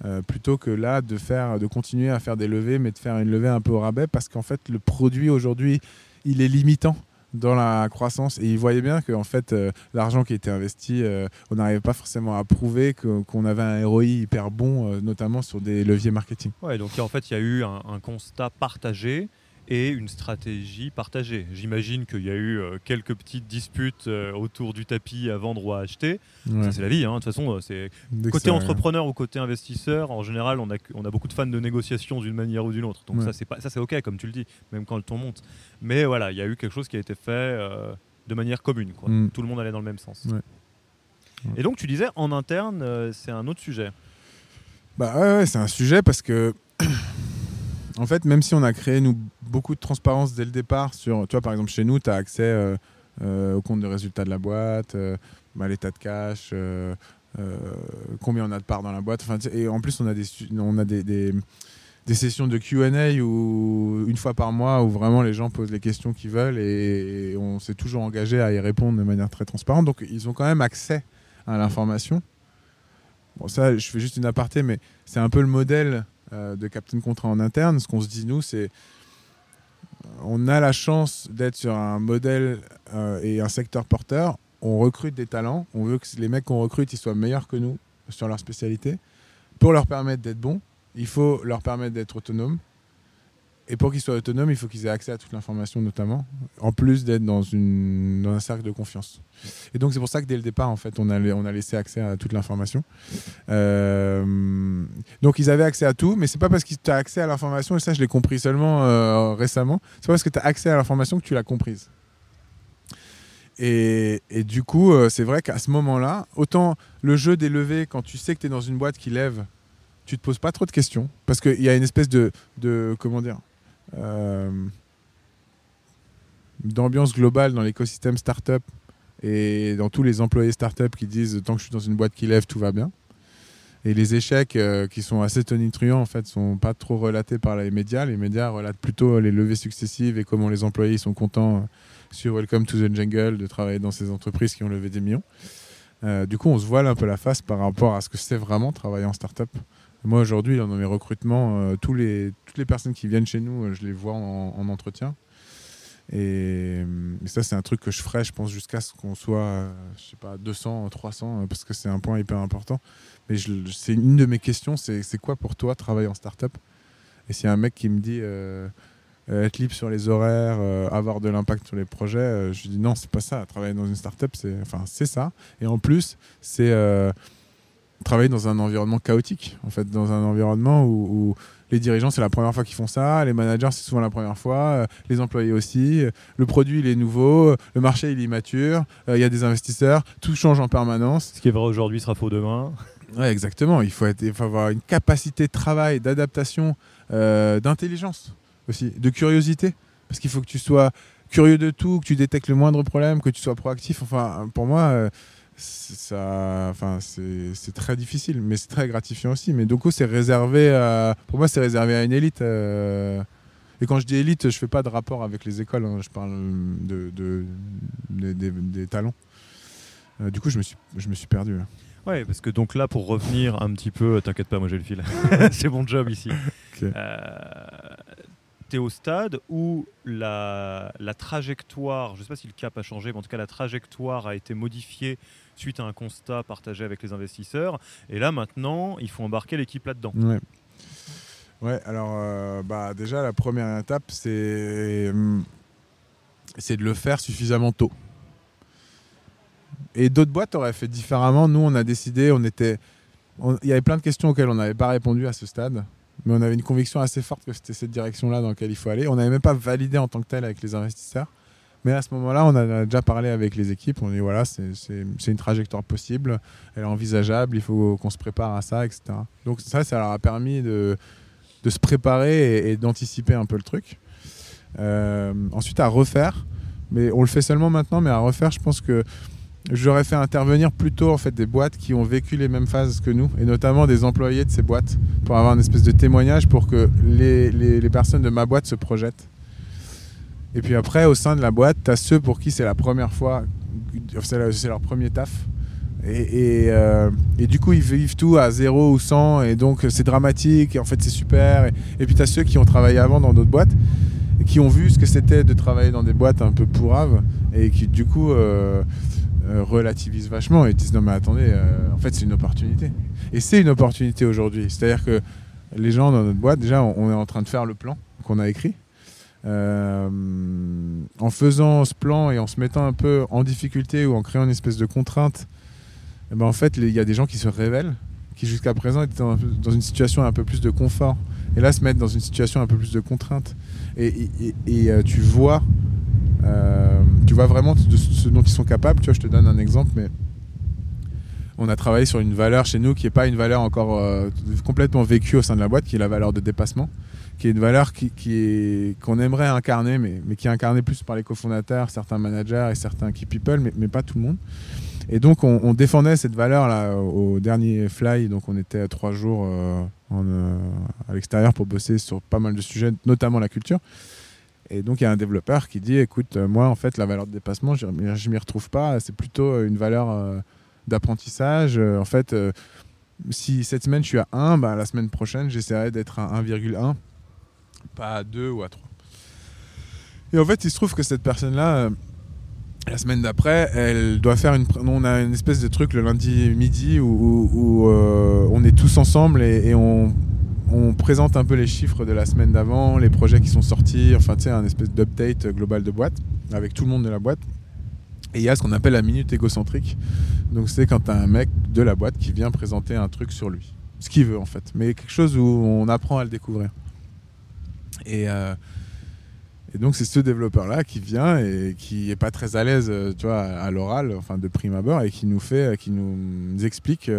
euh, plutôt que là de, faire, de continuer à faire des levées, mais de faire une levée un peu au rabais, parce qu'en fait, le produit aujourd'hui, il est limitant dans la croissance et ils voyaient bien que en fait euh, l'argent qui était investi euh, on n'arrivait pas forcément à prouver qu'on avait un ROI hyper bon notamment sur des leviers marketing. Ouais donc en fait il y a eu un constat partagé et une stratégie partagée. J'imagine qu'il y a eu euh, quelques petites disputes euh, autour du tapis à vendre ou à acheter. Ça, c'est la vie. Hein. De toute façon, euh, c'est côté entrepreneur ou côté investisseur. En général, on a, on a beaucoup de fans de négociation d'une manière ou d'une autre. Donc ça, c'est pas, ça, c'est ok, comme tu le dis, même quand le ton monte. Mais voilà, il y a eu quelque chose qui a été fait de manière commune. Quoi. Mm. Tout le monde allait dans le même sens. Et donc, tu disais en interne, c'est un autre sujet. Bah ouais c'est un sujet parce que en fait, même si on a créé nous beaucoup de transparence dès le départ sur, tu vois, par exemple chez nous, tu as accès euh, euh, au compte de résultats de la boîte, bah, l'état de cash, combien on a de parts dans la boîte. et en plus, on a des, on a des, des, sessions de Q&A où une fois par mois où vraiment les gens posent les questions qu'ils veulent et, on s'est toujours engagé à y répondre de manière très transparente. Donc, ils ont quand même accès à l'information. Bon, ça, je fais juste une aparté, mais c'est un peu le modèle de Captain Contrat en interne, ce qu'on se dit nous, c'est on a la chance d'être sur un modèle euh, et un secteur porteur. On recrute des talents. On veut que les mecs qu'on recrute soient meilleurs que nous sur leur spécialité. Pour leur permettre d'être bons, il faut leur permettre d'être autonomes. Et pour qu'ils soient autonomes, il faut qu'ils aient accès à toute l'information, notamment, en plus d'être dans, un cercle de confiance. Et donc, c'est pour ça que dès le départ, en fait, on a, laissé accès à toute l'information. Euh, donc, ils avaient accès à tout, mais c'est pas parce que tu as accès à l'information, et ça, je l'ai compris seulement euh, récemment, c'est pas parce que tu as accès à l'information que tu l'as comprise. Et, du coup, euh, c'est vrai qu'à ce moment-là, autant le jeu des levées, quand tu sais que tu es dans une boîte qui lève, tu te poses pas trop de questions, parce qu'il y a une espèce de, comment dire, d'ambiance globale dans l'écosystème startup et dans tous les employés startup qui disent tant que je suis dans une boîte qui lève, tout va bien. Et les échecs euh, qui sont assez tonitruants en fait sont pas trop relatés par les médias. Les médias relatent plutôt les levées successives et comment les employés sont contents euh, sur Welcome to the Jungle de travailler dans ces entreprises qui ont levé des millions. du coup, on se voile un peu la face par rapport à ce que c'est vraiment travailler en startup. Moi, aujourd'hui, dans mes recrutements, euh, tous les, toutes les personnes qui viennent chez nous, euh, je les vois en, entretien. Et, ça, c'est un truc que je ferai, je pense, jusqu'à ce qu'on soit, euh, je sais pas, 200, 300, parce que c'est un point hyper important. Mais c'est une de mes questions, c'est quoi pour toi travailler en startup? Et s'il y a un mec qui me dit être libre sur les horaires, avoir de l'impact sur les projets, je dis non, c'est pas ça. Travailler dans une startup, c'est enfin, ça. Et en plus, c'est travailler dans un environnement chaotique, en fait, dans un environnement où, les dirigeants, c'est la première fois qu'ils font ça, les managers, c'est souvent la première fois, euh, les employés aussi, le produit, il est nouveau, le marché, il est immature, euh, il y a des investisseurs, tout change en permanence. Ce qui est vrai aujourd'hui sera faux demain. Ouais, exactement. Il faut, être, il faut avoir une capacité de travail, d'adaptation, euh, d'intelligence aussi, de curiosité. Parce qu'il faut que tu sois curieux de tout, que tu détectes le moindre problème, que tu sois proactif. Enfin, pour moi, ça, enfin, c'est très difficile, mais c'est très gratifiant aussi. Mais du coup, c'est réservé à, pour moi, c'est réservé à une élite. Euh, Et quand je dis élite, je fais pas de rapport avec les écoles, hein, je parle de, de- des- des- des talents. Euh, du coup, je me suis, je me suis perdu. là. Ouais, parce que donc là, pour revenir un petit peu, t'inquiète pas, moi j'ai le fil. c'est mon job ici. Ok. Euh, T'es au stade où la, la trajectoire, je sais pas si le cap a changé, mais en tout cas la trajectoire a été modifiée suite à un constat partagé avec les investisseurs. Et là maintenant, il faut embarquer l'équipe là-dedans. Ouais. Ouais, alors euh, bah, déjà la première étape c'est hum, c'est de le faire suffisamment tôt. Et d'autres boîtes auraient fait différemment. Nous, on a décidé, on était, il y avait plein de questions auxquelles on n'avait pas répondu à ce stade, mais on avait une conviction assez forte que c'était cette direction-là dans laquelle il faut aller. On n'avait même pas validé en tant que tel avec les investisseurs. Mais à ce moment-là, on a déjà parlé avec les équipes. On dit voilà, c'est une trajectoire possible, elle est envisageable, il faut qu'on se prépare à ça, etc. Donc ça, ça leur a permis de, se préparer et, d'anticiper un peu le truc. Euh, ensuite, à refaire, mais on le fait seulement maintenant, mais à refaire, je pense que j'aurais fait intervenir plutôt en fait des boîtes qui ont vécu les mêmes phases que nous, et notamment des employés de ces boîtes, pour avoir une espèce de témoignage pour que les personnes de ma boîte se projettent. Et puis après, au sein de la boîte, tu as ceux pour qui c'est la première fois, c'est leur premier taf. Euh, et du coup, ils vivent tout à 0 ou 100, et donc c'est dramatique, et en fait c'est super. Et, puis tu as ceux qui ont travaillé avant dans d'autres boîtes, et qui ont vu ce que c'était de travailler dans des boîtes un peu pourraves, et qui du coup euh, euh, relativisent vachement, et disent non mais attendez, en fait c'est une opportunité. Et c'est une opportunité aujourd'hui. C'est-à-dire que les gens dans notre boîte, déjà, on est en train de faire le plan qu'on a écrit. Euh, en faisant ce plan et en se mettant un peu en difficulté ou en créant une espèce de contrainte, eh ben en fait, il y a des gens qui se révèlent, qui jusqu'à présent étaient dans, une situation un peu plus de confort, et là se mettent dans une situation un peu plus de contrainte. Et, euh, tu vois, euh, tu vois vraiment ce dont ils sont capables. Tu vois, je te donne un exemple, mais on a travaillé sur une valeur chez nous qui n'est pas une valeur encore complètement vécue au sein de la boîte, qui est la valeur de dépassement, qui est une valeur qui, qu'on aimerait incarner, mais, mais qui est incarnée plus par les cofondateurs, certains managers et certains key people, mais, mais pas tout le monde. Et donc on, défendait cette valeur là au dernier fly, donc on était trois jours euh, euh, à l'extérieur pour bosser sur pas mal de sujets, notamment la culture. Et donc il y a un développeur qui dit, écoute, euh, moi en fait la valeur de dépassement, je ne m'y retrouve pas, c'est plutôt une valeur d'apprentissage. En fait, si cette semaine je suis à 1, bah, la semaine prochaine j'essaierai d'être à 1,1, pas à 2 ou à 3. Et en fait, il se trouve que cette personne-là, euh, la semaine d'après, elle doit faire une. On a une espèce de truc le lundi midi où, euh, on est tous ensemble et, et on, on présente un peu les chiffres de la semaine d'avant, les projets qui sont sortis, enfin, tu sais, un espèce d'update global de boîte avec tout le monde de la boîte. Et il y a ce qu'on appelle la minute égocentrique. Donc, c'est quand tu as un mec de la boîte qui vient présenter un truc sur lui. Ce qu'il veut, en fait. Mais quelque chose où on apprend à le découvrir. Et. euh, et donc c'est ce développeur-là qui vient et qui est pas très à l'aise, euh, tu vois, à l'oral, enfin de prime abord, et qui nous fait, euh, qui nous, explique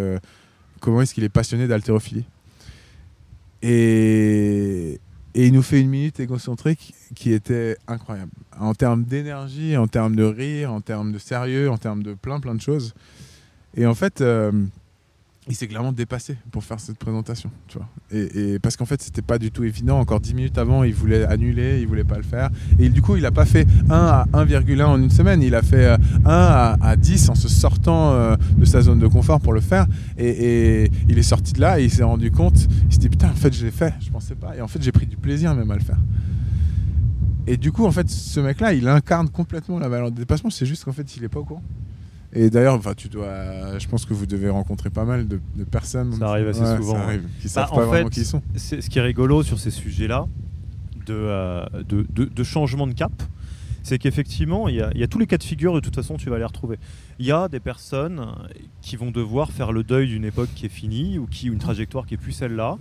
comment est-ce qu'il est passionné d'haltérophilie. Et, il nous fait une minute égocentrique qui était incroyable, en termes d'énergie, en termes de rire, en termes de sérieux, en termes de plein plein de choses. Et en fait, il s'est clairement dépassé pour faire cette présentation, tu vois. Et, parce qu'en fait, c'était pas du tout évident. Encore 10 minutes avant, il voulait annuler, il voulait pas le faire. Et du coup, il a pas fait 1 à 1,1 en une semaine. Il a fait euh, 1 à, à 10 en se sortant euh, de sa zone de confort pour le faire. Et, et il est sorti de là et il s'est rendu compte. Il s'est dit putain, en fait, je l'ai fait. Je pensais pas. Et en fait, j'ai pris du plaisir même à le faire. Et du coup, en fait, ce mec-là, il incarne complètement la valeur de dépassement. C'est juste qu'en fait, il est pas au courant. Et d'ailleurs, enfin, tu dois, je pense que vous devez rencontrer pas mal de, de personnes. Ça arrive assez Ouais, souvent, ça arrive, qui savent Bah, pas en vraiment fait, qui ils sont. C'est ce qui est rigolo sur ces sujets-là de, euh, de, de- de changement de cap, c'est qu'effectivement, il y, a- il y a tous les cas de figure, de toute façon, tu vas les retrouver. Il y a des personnes qui vont devoir faire le deuil d'une époque qui est finie ou qui une trajectoire qui est plus celle-là.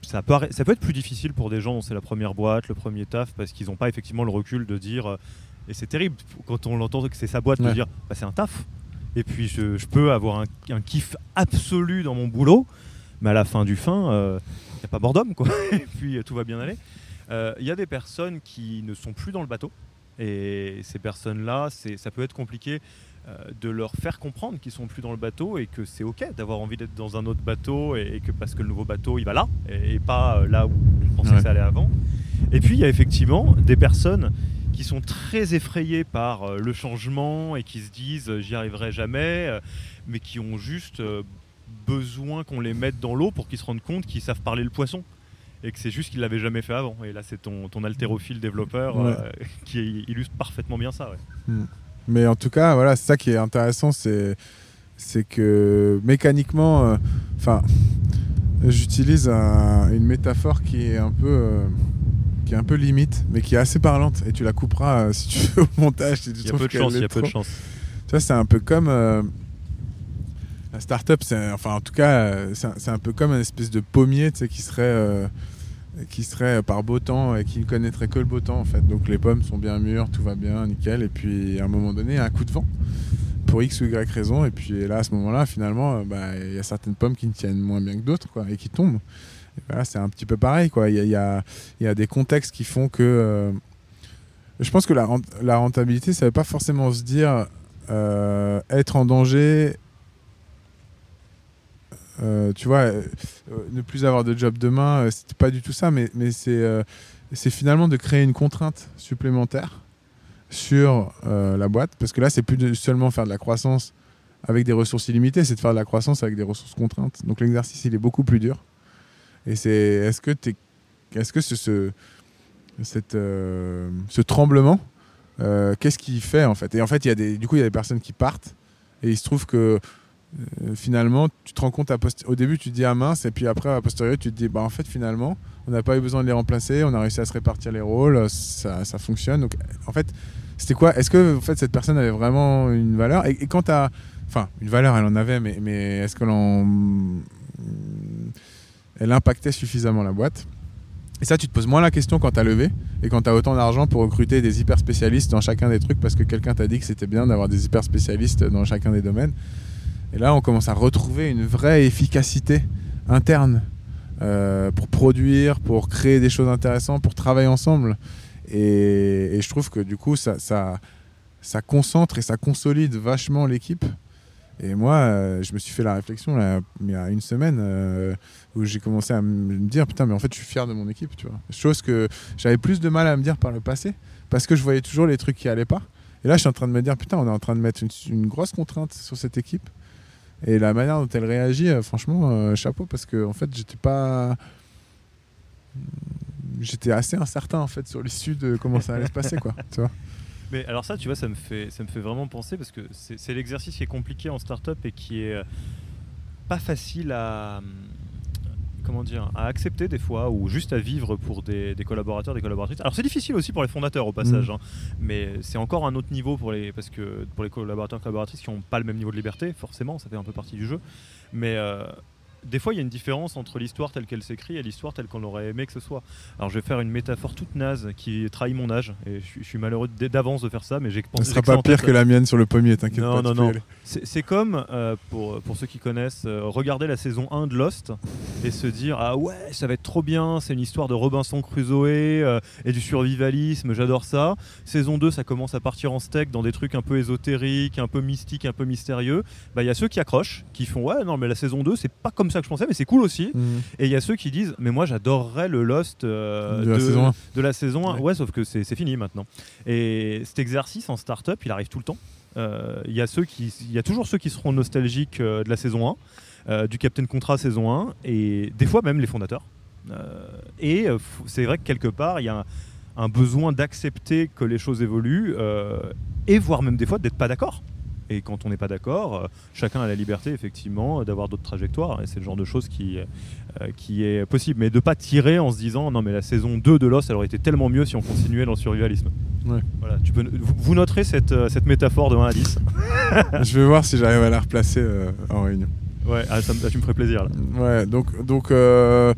Ça, paraît- ça peut être plus difficile pour des gens dont c'est la première boîte, le premier taf, parce qu'ils n'ont pas effectivement le recul de dire. Euh, Et c'est terrible quand on l'entend que c'est sa boîte de Ouais. dire bah, c'est un taf. Et puis je, je peux avoir un, un kiff absolu dans mon boulot, mais à la fin du fin, il n'y a pas mort d'homme, quoi. et puis euh, tout va bien aller. Euh, Il y a des personnes qui ne sont plus dans le bateau. Et ces personnes-là, ça peut être compliqué euh, de leur faire comprendre qu'ils sont plus dans le bateau et que c'est ok d'avoir envie d'être dans un autre bateau et, et que parce que le nouveau bateau il va là et, et pas euh, là où on pensait Ouais. que ça allait avant. Et puis il y a effectivement des personnes qui sont très effrayées par euh, le changement et qui se disent euh, j'y arriverai jamais, euh, mais qui ont juste besoin qu'on les mette dans l'eau pour qu'ils se rendent compte qu'ils savent parler le poisson. Et que c'est juste qu'ils l'avaient jamais fait avant. Et là, c'est ton, ton haltérophile développeur Ouais. euh, qui illustre parfaitement bien ça. ouais. Mais en tout cas, voilà, c'est ça qui est intéressant, c'est c'est que mécaniquement, euh, enfin, j'utilise un- une métaphore qui est un peu euh, qui est un peu limite, mais qui est assez parlante. Et tu la couperas euh, si tu veux au montage. Si tu Il y a peu de chance, il y a peu de chance. Tu vois, c'est un peu comme euh, la start-up, enfin en tout cas, euh, c'est un, peu comme une espèce de pommier, tu sais, qui serait euh, qui serait par beau temps et qui ne connaîtrait que le beau temps en fait. Donc les pommes sont bien mûres, tout va bien, nickel. Et puis à un moment donné, il y a un coup de vent pour X ou Y raison. Et puis là, à ce moment-là, finalement, bah, il y a certaines pommes qui ne tiennent moins bien que d'autres, quoi, et qui tombent. C'est un petit peu pareil, quoi. Il y a, y y a des contextes qui font que. euh, je pense que la, rent- la rentabilité, ça ne veut pas forcément se dire euh, être en danger. euh, tu vois, ne plus avoir de job demain, c'est pas du tout ça, mais, mais c'est c'est finalement de créer une contrainte supplémentaire sur la boîte, parce que là, c'est plus de seulement faire de la croissance avec des ressources illimitées, c'est de faire de la croissance avec des ressources contraintes. Donc l'exercice, il est beaucoup plus dur. Et c'est est-ce que t'es est-ce que ce, ce, cette, euh, ce tremblement, euh, qu'est-ce qu'il fait en fait? Et en fait, y a des, du coup, il y a des personnes qui partent et il se trouve que euh, finalement, tu te rends compte à au début, tu te dis ah mince, et puis après, à posteriori, tu te dis bah en fait, finalement, on n'a pas eu besoin de les remplacer, on a réussi à se répartir les rôles, ça, ça fonctionne. Donc en fait, c'était quoi? Est-ce que en fait, cette personne avait vraiment une valeur? Et, et quand tu Enfin, une valeur, elle en avait, mais, mais est-ce qu'elle en... Elle impactait suffisamment la boîte Et ça, tu te poses moins la question quand tu as levé et quand tu as autant d'argent pour recruter des hyper spécialistes dans chacun des trucs parce que quelqu'un t'a dit que c'était bien d'avoir des hyper spécialistes dans chacun des domaines. Et là, on commence à retrouver une vraie efficacité interne euh, pour produire, pour créer des choses intéressantes, pour travailler ensemble. Et, je trouve que du coup, ça concentre et ça consolide vachement l'équipe. Et moi, euh, je me suis fait la réflexion il y a une semaine euh, où j'ai commencé à me dire putain, mais en fait, je suis fier de mon équipe, tu vois. Chose que j'avais plus de mal à me dire par le passé parce que je voyais toujours les trucs qui allaient pas. Et là, je suis en train de me dire putain, on est en train de mettre une, grosse contrainte sur cette équipe. Et la manière dont elle réagit, euh, franchement, chapeau parce que en fait, j'étais pas j'étais assez incertain en fait sur l'issue de comment ça allait se passer quoi tu vois Mais alors ça, tu vois, ça me fait, ça me fait vraiment penser parce que c'est l'exercice qui est compliqué en startup et qui est euh, pas facile à hum, comment dire à accepter des fois ou juste à vivre pour des, des collaborateurs, des collaboratrices. Alors c'est difficile aussi pour les fondateurs au passage, Mm. hein, mais c'est encore un autre niveau pour les parce que pour les collaborateurs, collaboratrices qui n'ont pas le même niveau de liberté, forcément, ça fait un peu partie du jeu. Mais euh, des fois, il y a une différence entre l'histoire telle qu'elle s'écrit et l'histoire telle qu'on aurait aimé que ce soit. Alors, je vais faire une métaphore toute naze qui trahit mon âge, et je, suis- malheureux d'avance de faire ça, mais j'ai ce pensé. sera j'ai pas pire que la mienne sur le pommier t'inquiète Non, pas non, non. C'est c'est comme, euh, pour, pour ceux qui connaissent, euh, regarder la saison 1 de Lost et se dire Ah ouais, ça va être trop bien, c'est une histoire de Robinson Crusoe euh, et du survivalisme, j'adore ça. Saison 2, ça commence à partir en steak dans des trucs un peu ésotériques, un peu mystiques, un peu mystérieux. Bah, Il y a ceux qui accrochent, qui font Ouais, non, mais la saison 2, c'est pas comme ça que je pensais, mais c'est cool aussi. Mhm. Et il y a ceux qui disent Mais moi, j'adorerais le Lost euh, de la saison 1 de la saison 1. Ouais. Ouais, sauf que c'est fini maintenant. Et cet exercice en startup, il arrive tout le temps. Euh, Il y, a ceux qui- il y a toujours ceux qui seront nostalgiques euh, de la saison 1, euh, du Captain Contrat saison 1, et des fois même les fondateurs. Et c'est vrai que quelque part, il y a un, un besoin d'accepter que les choses évoluent, et voire même des fois d'être pas d'accord. Et quand on n'est pas d'accord, euh, chacun a la liberté effectivement d'avoir d'autres trajectoires, et c'est le genre de choses qui, euh, qui est possible. Mais de pas tirer en se disant non mais la saison 2 de Lost elle aurait été tellement mieux si on continuait dans le survivalisme. Ouais. Voilà, tu peux, vous, vous noterez cette, euh, cette métaphore de 1 à 10. je vais voir si j'arrive à la replacer euh, en réunion Ouais, ah, ça tu me ferais plaisir là. Ouais, donc, donc, euh,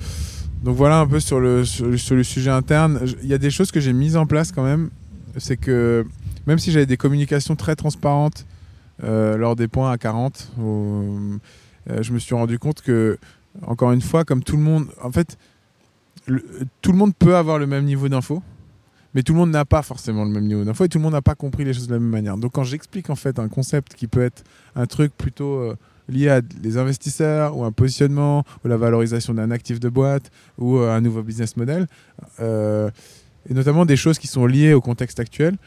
donc voilà un peu sur le, sur, le- sur le sujet interne. Il y a des choses que j'ai mises en place quand même. C'est que même si j'avais des communications très transparentes lors des points à 40, au- euh, je me suis rendu compte que, encore une fois, comme tout le monde, en fait, tout le monde peut avoir le même niveau d'info. Mais tout le monde n'a pas forcément le même niveau d'info et tout le monde n'a pas compris les choses de la même manière. Donc quand j'explique en fait un concept qui peut être un truc plutôt euh, liées à des investisseurs ou un positionnement ou la valorisation d'un actif de boîte ou euh, un nouveau business model, euh, et notamment des choses qui sont liées au contexte actuel,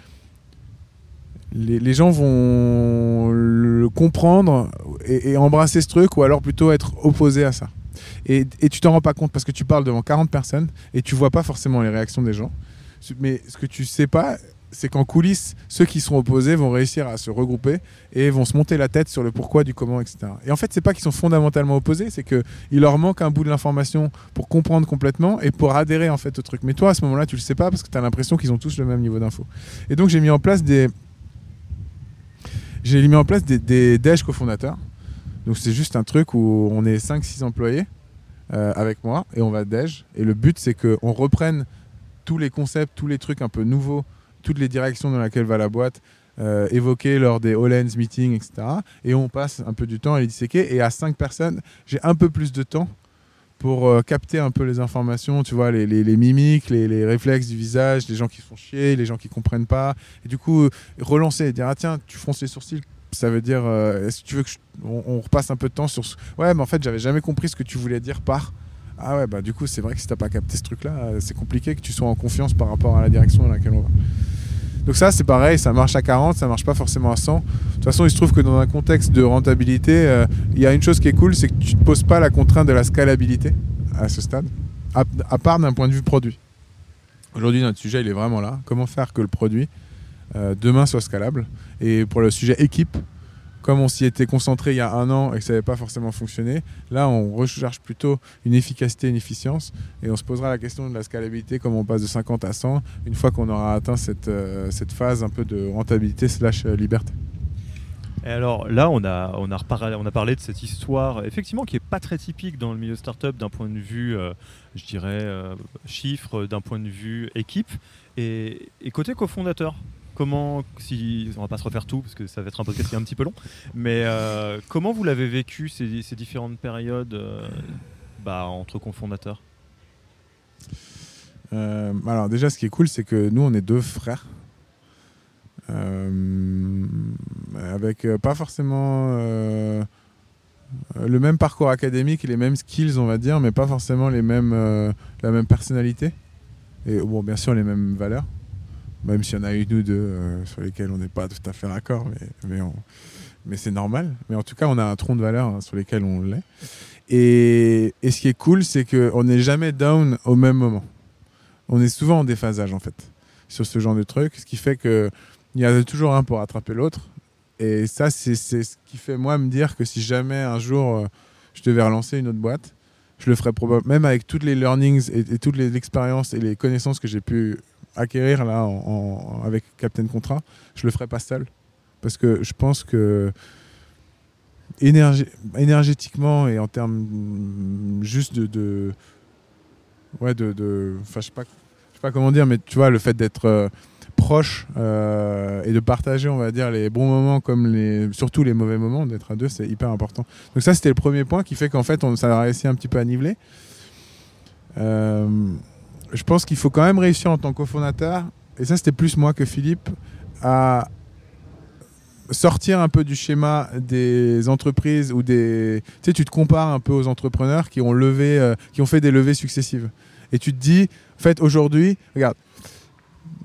les, gens vont le comprendre et, embrasser ce truc ou alors plutôt être opposés à ça. Et, et tu t'en rends pas compte parce que tu parles devant 40 personnes et tu vois pas forcément les réactions des gens. Mais ce que tu sais pas, c'est qu'en coulisses, ceux qui sont opposés vont réussir à se regrouper et vont se monter la tête sur le pourquoi, du comment, etc. Et en fait, c'est pas qu'ils sont fondamentalement opposés, c'est qu'il leur manque un bout de l'information pour comprendre complètement et pour adhérer en fait au truc. Mais toi, à ce moment-là, tu le sais pas parce que tu as l'impression qu'ils ont tous le même niveau d'info. Et donc, j'ai mis en place des. J'ai mis en place des, des cofondateurs. Donc, c'est juste un truc où on est 5-6 employés euh, avec moi et on va DEJ. Et le but, c'est qu'on reprenne tous les concepts, tous les trucs un peu nouveaux toutes les directions dans lesquelles va la boîte, euh, évoquées lors des All-Ends meetings, etc. Et on passe un peu du temps à les disséquer. Et à cinq personnes, j'ai un peu plus de temps pour euh, capter un peu les informations, tu vois, les, les- mimiques, les, les réflexes du visage, les gens qui se font chier, les gens qui comprennent pas. Et du coup, relancer dire, ah tiens, tu fronces les sourcils, ça veut dire, euh, est-ce que tu veux que on repasse un peu de temps sur ce... Ouais, mais en fait, j'avais jamais compris ce que tu voulais dire par... Ah ouais, bah du coup, c'est vrai que si t'as pas capté ce truc-là, euh, c'est compliqué que tu sois en confiance par rapport à la direction dans laquelle on va. Donc ça, c'est pareil, ça marche à 40, ça marche pas forcément à 100. De toute façon, il se trouve que dans un contexte de rentabilité, euh, il y a une chose qui est cool, c'est que tu ne te poses pas la contrainte de la scalabilité à ce stade, à, part d'un point de vue produit. Aujourd'hui, notre sujet, il est vraiment là. Comment faire que le produit, euh, demain, soit scalable? Et pour le sujet équipe, comme on s'y était concentré il y a un an et que ça n'avait pas forcément fonctionné, là, on recherche plutôt une efficacité, une efficience, et on se posera la question de la scalabilité, comment on passe de 50 à 100, une fois qu'on aura atteint cette, euh, cette phase un peu de rentabilité slash euh, liberté. Et alors là, on a, on, a on a parlé de cette histoire, effectivement, qui est pas très typique dans le milieu startup d'un point de vue, euh, je dirais, chiffre, d'un point de vue équipe. Et, et côté cofondateur, comment, si on va pas se refaire tout parce que ça va être un podcast qui est un petit peu long, mais euh, comment vous l'avez vécu ces, différentes périodes euh, bah, entre cofondateurs? Euh, alors déjà, ce qui est cool, c'est que nous, on est deux frères. Avec pas forcément le même parcours académique les mêmes skills, on va dire, mais pas forcément la même personnalité. Et bien sûr, les mêmes valeurs. Même s'il y en a une ou deux euh, sur lesquelles on n'est pas tout à fait d'accord, mais, c'est normal. Mais en tout cas, on a un tronc de valeurs hein, sur lesquels on l'est. Et, ce qui est cool, c'est qu'on n'est jamais down au même moment on est souvent en déphasage en fait sur ce genre de truc, ce qui fait que il y a toujours un pour rattraper l'autre. Et ça, c'est ce qui fait moi me dire que si jamais un jour euh, je devais relancer une autre boîte, je le ferais probablement, même avec toutes les learnings et, et toutes les expériences et les connaissances que j'ai pu acquérir là avec Captain Contrat, je le ferais pas seul. Parce que je pense que énergé- énergétiquement et en termes mm, juste de, ouais de je sais pas je sais pas comment dire mais tu vois le fait d'être euh, proche euh, et de partager on va dire les bons moments comme les surtout les mauvais moments d'être à deux c'est hyper important donc ça c'était le premier point qui fait qu'en fait on ça a réussi un petit peu à niveler Euh, je pense qu'il faut quand même réussir en tant que cofondateur et ça c'était plus moi que Philippe à sortir un peu du schéma des entreprises ou des tu sais tu te compares un peu aux entrepreneurs qui ont levé euh, qui ont fait des levées successives. Et tu te dis en fait aujourd'hui regarde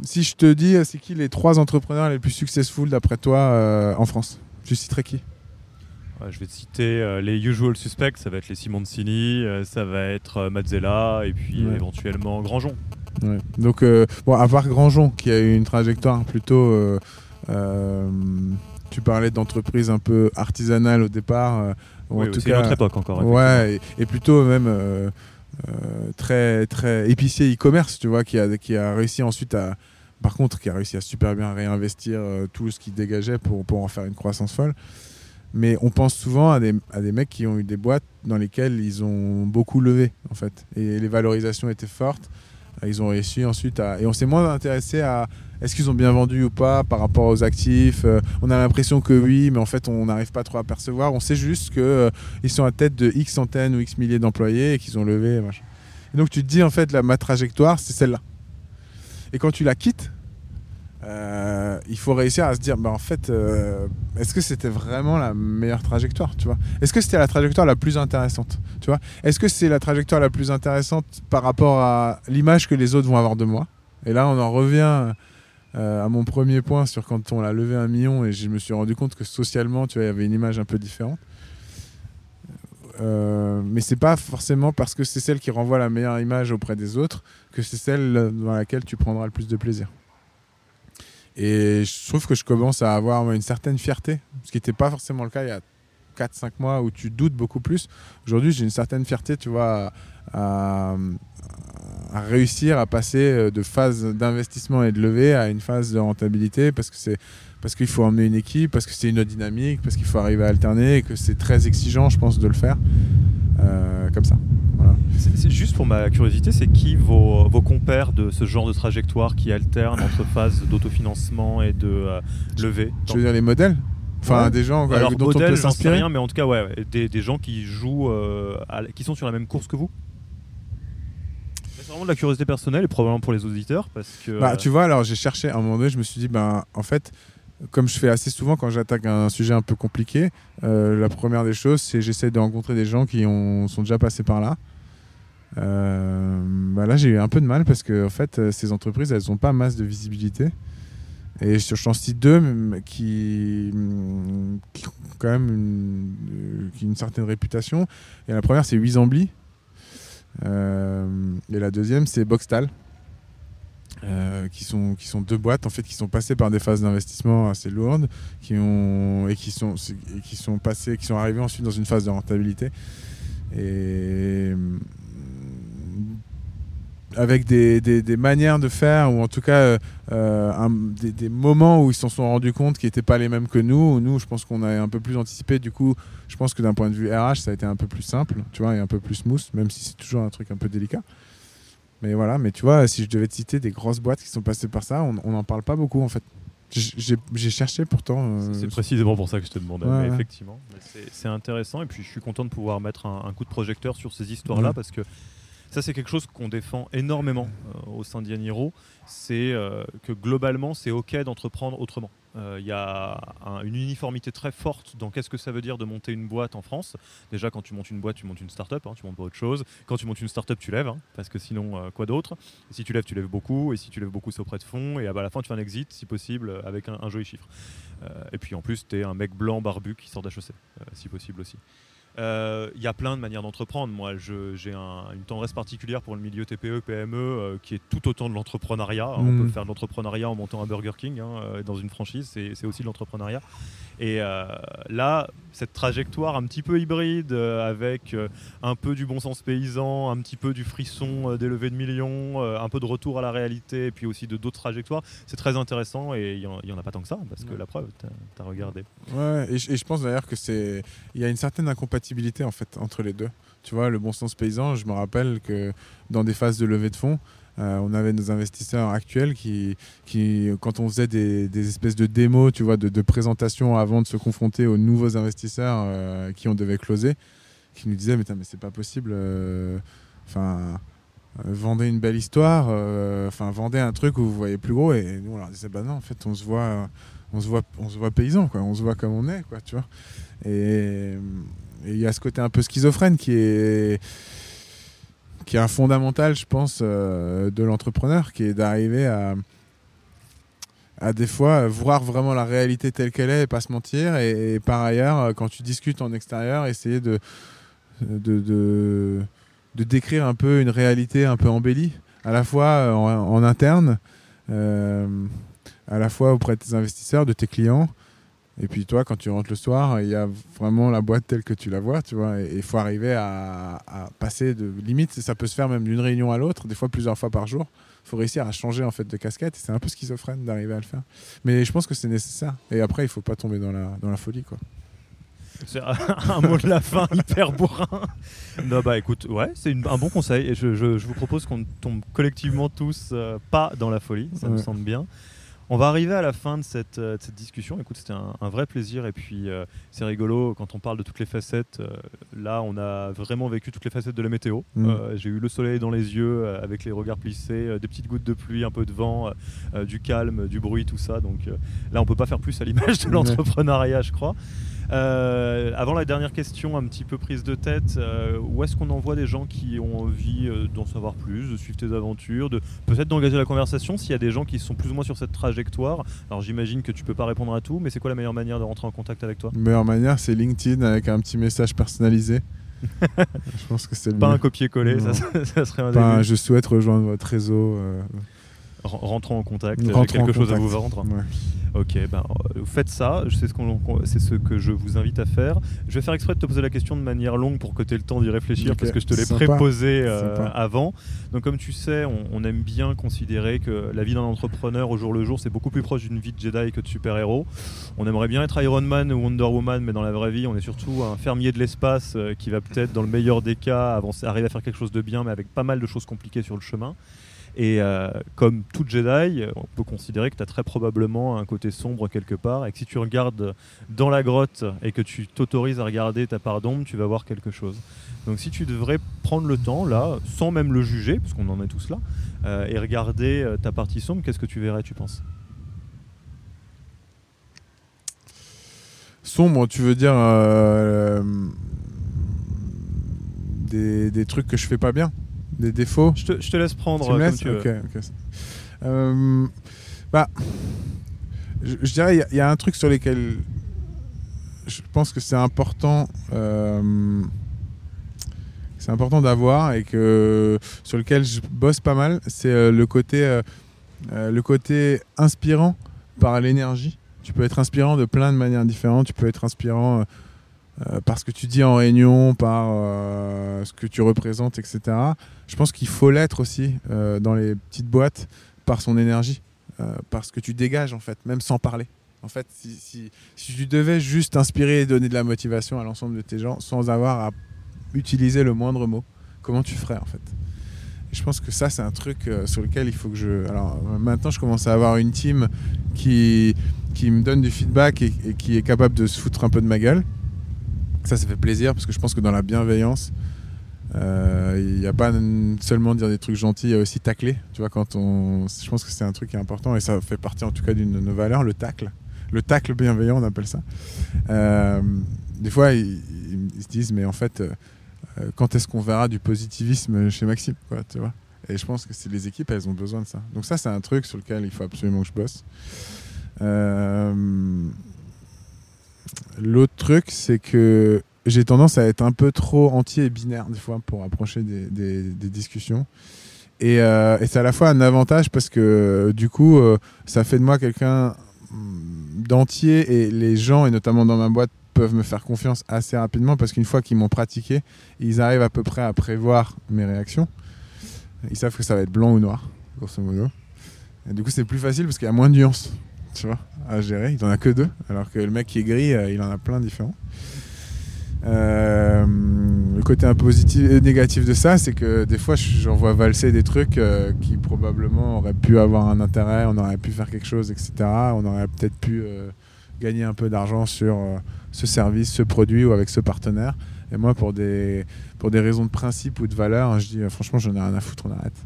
si je te dis euh, c'est qui les trois entrepreneurs les plus successful d'après toi euh, en France? Tu citerais qui? Je vais te citer euh, les usual suspects, ça va être les Simoncini, euh, ça va être euh, Mazzella et puis Ouais. éventuellement Grandjean. Ouais. Donc, euh, bon, à part Grandjean, qui a eu une trajectoire plutôt. euh, euh, tu parlais d'entreprise un peu artisanale au départ. euh, ou Oui, en tout cas, autre époque encore. ouais, et, et plutôt même euh, euh, très, très épicier e-commerce, tu vois, qui a, qui a réussi ensuite à. Par contre, qui a réussi à super bien réinvestir euh, tout ce qu'il dégageait pour, pour en faire une croissance folle. Mais on pense souvent à des, à des mecs qui ont eu des boîtes dans lesquelles ils ont beaucoup levé, en fait. Et les valorisations étaient fortes. Euh, Ils ont réussi ensuite à. Et on s'est moins intéressé à est-ce qu'ils ont bien vendu ou pas par rapport aux actifs. Euh, on a l'impression que oui, mais en fait, on n'arrive pas trop à percevoir. On sait juste qu'ils sont à tête de X centaines ou X milliers d'employés et qu'ils ont levé. Et donc, tu te dis, en fait, la, ma trajectoire, c'est celle-là. Et quand tu la quittes, euh, il faut réussir à se dire, bah, en fait, euh, est-ce que c'était vraiment la meilleure trajectoire, tu vois? Est-ce que c'était la trajectoire la plus intéressante, tu vois? Est-ce que c'est la trajectoire la plus intéressante par rapport à l'image que les autres vont avoir de moi? Et là, on en revient euh, à mon premier point sur quand on a levé un million et je me suis rendu compte que socialement, tu vois, il y avait une image un peu différente. Euh, mais c'est pas forcément parce que c'est celle qui renvoie la meilleure image auprès des autres que c'est celle dans laquelle tu prendras le plus de plaisir. Et je trouve que je commence à avoir une certaine fierté, ce qui n'était pas forcément le cas il y a 4-5 mois où tu doutes beaucoup plus. Aujourd'hui, j'ai une certaine fierté, tu vois, à, réussir à passer de phase d'investissement et de levée à une phase de rentabilité parce que c'est parce qu'il faut emmener une équipe, parce que c'est une autre dynamique, parce qu'il faut arriver à alterner et que c'est très exigeant, je pense, de le faire euh, comme ça. C'est juste pour ma curiosité, c'est qui vos, vos, compères de ce genre de trajectoire qui alternent entre phase d'autofinancement et de euh, levée Je veux dire les modèles Enfin, Ouais. des gens quoi, Alors, dont modèle, on peut s'inspirer. rien, mais en tout cas, ouais, des, des gens qui jouent, euh, à- qui sont sur la même course que vous. C'est vraiment de la curiosité personnelle et probablement pour les auditeurs parce que. Bah, euh, tu vois, alors j'ai cherché, à un moment donné, je me suis dit, ben, en fait, comme je fais assez souvent quand j'attaque un sujet un peu compliqué, euh, la première des choses, c'est j'essaie de rencontrer des gens qui ont, sont déjà passés par là. Euh, bah là, j'ai eu un peu de mal parce que en fait, euh, ces entreprises, elles n'ont pas masse de visibilité. Et cite deux mm, qui, mm, qui ont quand même une, euh, une certaine réputation. Et la première, c'est Huizambli. Et la deuxième, c'est Boxtal. Qui sont qui sont deux boîtes en fait qui sont passées par des phases d'investissement assez lourdes qui ont et qui sont qui sont passées qui sont arrivées ensuite dans une phase de rentabilité et avec des, des, des manières de faire ou en tout cas euh, euh, un- des, des moments où ils s'en sont rendus compte qui n'étaient pas les mêmes que nous nous je pense qu'on a un peu plus anticipé du coup je pense que d'un point de vue RH ça a été un peu plus simple tu vois et un peu plus smooth même si c'est toujours un truc un peu délicat mais voilà, mais tu vois, si je devais te citer des grosses boîtes qui sont passées par ça, on n'en parle pas beaucoup en fait. J'ai cherché pourtant. euh, C'est précisément pour ça que je te demandais. Ouais, mais ouais. effectivement, c'est- intéressant. Et puis, je suis content de pouvoir mettre un, un coup de projecteur sur ces histoires-là parce que ça, c'est quelque chose qu'on défend énormément euh, au sein d'Yaniro. C'est euh, que globalement, c'est OK d'entreprendre autrement. Euh, Il y a un- une uniformité très forte dans qu'est-ce que ça veut dire de monter une boîte en France. Déjà, quand tu montes une boîte, tu montes une start-up, hein, tu montes pas autre chose. Quand tu montes une start-up, tu lèves, hein, parce que sinon, quoi d'autre? Si tu lèves, tu lèves beaucoup. Et si tu lèves beaucoup, c'est auprès de fonds. Et à la fin, tu fais un exit, si possible, avec un, joli chiffre. Et puis en plus, tu es un mec blanc barbu qui sort d'HEC, si possible aussi. Euh, Il y a plein de manières d'entreprendre. Moi, j'ai un- une tendresse particulière pour le milieu TPE, PME, euh, qui est tout autant de l'entrepreneuriat. On Mhm. peut faire de l'entrepreneuriat en montant un Burger King hein, euh, dans une franchise, c'est c'est aussi de l'entrepreneuriat. Et euh, là, cette trajectoire un petit peu hybride, euh, avec euh, un peu du bon sens paysan, un petit peu du frisson des levées de millions, un peu de retour à la réalité, et puis aussi de d'autres trajectoires, c'est très intéressant. Et il n'y en, a pas tant que ça, parce que Ouais. la preuve, tu as regardé. Ouais, et je, et je pense d'ailleurs que c'est. Il y a une certaine incompatibilité en fait entre les deux. Tu vois, le bon sens paysan, je me rappelle que dans des phases de levée de fonds, euh, on avait nos investisseurs actuels qui, qui quand on faisait des, espèces de démos, tu vois, de, de présentation avant de se confronter aux nouveaux investisseurs euh, qui on devait closer, qui nous disaient mais, mais c'est pas possible. euh, Enfin. vendez une belle histoire, enfin vendez un truc où vous voyez plus gros et nous on leur disait bah non en fait on se voit on se voit on se voit paysan quoi on se voit comme on est quoi tu vois et il y a ce côté un peu schizophrène qui est qui est un fondamental je pense euh, de l'entrepreneur qui est d'arriver à à des fois voir vraiment la réalité telle qu'elle est et pas se mentir et, par ailleurs euh, quand tu discutes en extérieur essayer de de, de décrire un peu une réalité un peu embellie à la fois euh, en, interne à la fois auprès de tes investisseurs, de tes clients. Et puis toi, quand tu rentres le soir, il y a vraiment la boîte telle que tu la vois, tu vois. Et il faut arriver à, à passer de limite, ça peut se faire même d'une réunion à l'autre, des fois plusieurs fois par jour. Il faut réussir à changer en fait de casquette. Et c'est un peu schizophrène d'arriver à le faire. Mais je pense que c'est nécessaire. Et après, il faut pas tomber dans la, dans la folie, quoi. C'est un mot de la fin hyper bourrin. Non, bah écoute, ouais, c'est une- un bon conseil. Et je, je- je vous propose qu'on tombe collectivement tous euh, pas dans la folie. Ça me Ouais. semble bien. On va arriver à la fin de cette, euh, de cette discussion. Écoute, c'était un, un vrai plaisir et puis euh, c'est rigolo quand on parle de toutes les facettes. euh, là, on a vraiment vécu toutes les facettes de la météo. Mm. Euh, J'ai eu le soleil dans les yeux avec les regards plissés, des petites gouttes de pluie, un peu de vent, du calme, du bruit, tout ça. Donc là, on peut pas faire plus à l'image de Ouais. l'entrepreneuriat, je crois. Euh, avant la dernière question, un petit peu prise de tête, euh, où est-ce qu'on envoie des gens qui ont envie euh, d'en savoir plus, de suivre tes aventures, de peut-être d'engager la conversation s'il y a des gens qui sont plus ou moins sur cette trajectoire? Alors j'imagine que tu peux pas répondre à tout, mais c'est quoi la meilleure manière de rentrer en contact avec toi? La meilleure manière, c'est LinkedIn avec un petit message personnalisé. je pense que c'est le Pas un mieux. copier-coller, ça, serait un Pas un je souhaite rejoindre votre réseau. euh, Rentrons en contact, rentrons en quelque chose à vous vendre. Ouais. Ok, ben, euh, vous faites ça, sais ce c'est ce que je vous invite à faire. Je vais faire exprès de te poser la question de manière longue pour que tu aies le temps d'y réfléchir Ok, parce que je te l'ai préposé euh, avant. Donc comme tu sais, on, on aime bien considérer que la vie d'un entrepreneur au jour le jour, c'est beaucoup plus proche d'une vie de Jedi que de super-héros. On aimerait bien être Iron Man ou Wonder Woman, mais dans la vraie vie, on est surtout un fermier de l'espace euh, qui va peut-être, dans le meilleur des cas, avancer, arriver à faire quelque chose de bien, mais avec pas mal de choses compliquées sur le chemin. Et euh, comme tout Jedi, on peut considérer que tu as très probablement un côté sombre quelque part, et que si tu regardes dans la grotte et que tu t'autorises à regarder ta part d'ombre, tu vas voir quelque chose. Donc si tu devrais prendre le temps, là, sans même le juger, parce qu'on en est tous là, euh, et regarder euh, ta partie sombre, qu'est-ce que tu verrais, tu penses? Sombre, tu veux dire des, des trucs que je fais pas bien? Des défauts je te, je te laisse prendre Tu me euh, laisses comme tu veux. Euh, bah, je, je dirais, il y a- il y, a un truc sur lequel je pense que c'est important. euh, c'est important d'avoir et que sur lequel je bosse pas mal, c'est le côté le côté inspirant par l'énergie. Tu peux être inspirant de plein de manières différentes. Tu peux être inspirant euh, par ce que tu dis en réunion, par euh, ce que tu représentes, etc. Je pense qu'il faut l'être aussi euh, dans les petites boîtes par son énergie, euh, par ce que tu dégages en fait, même sans parler. En fait, si, tu devais juste inspirer et donner de la motivation à l'ensemble de tes gens sans avoir à utiliser le moindre mot, comment tu ferais en fait? Je pense que ça, c'est un truc sur lequel il faut que je. Alors maintenant, je commence à avoir une team qui, qui me donne du feedback et qui est capable de se foutre un peu de ma gueule. Ça, ça fait plaisir parce que je pense que dans la bienveillance, euh, il n'y a pas seulement dire des trucs gentils, il y a aussi tacler. Tu vois, quand on, je pense que c'est un truc qui est important et ça fait partie en tout cas d'une de nos valeurs, le tacle. Le tacle bienveillant, on appelle ça. Euh, des fois, ils, se disent, mais en fait, euh, quand est-ce qu'on verra du positivisme chez Maxime tu vois? Et je pense que c'est les équipes, elles ont besoin de ça. Donc ça, c'est un truc sur lequel il faut absolument que je bosse. L'autre truc, c'est que j'ai tendance à être un peu trop entier et binaire des fois pour approcher des, discussions. Et, euh, et c'est à la fois un avantage parce que du coup, euh, ça fait de moi quelqu'un hum, d'entier et les gens, et notamment dans ma boîte, peuvent me faire confiance assez rapidement parce qu'une fois qu'ils m'ont pratiqué, ils arrivent à peu près à prévoir mes réactions. Ils savent que ça va être blanc ou noir, grosso modo. Et du coup, c'est plus facile parce qu'il y a moins de nuances, tu vois, à gérer. Il en a que deux, alors que le mec qui est gris, euh, il en a plein différents. Euh, le côté et négatif de ça, c'est que des fois, je- j'en vois valser des trucs euh, qui probablement auraient pu avoir un intérêt, on aurait pu faire quelque chose, etc. On aurait peut-être pu euh, gagner un peu d'argent sur euh, ce service, ce produit ou avec ce partenaire. Et moi, pour des, raisons de principe ou de valeur, je dis euh, franchement, j'en ai rien à foutre, on arrête.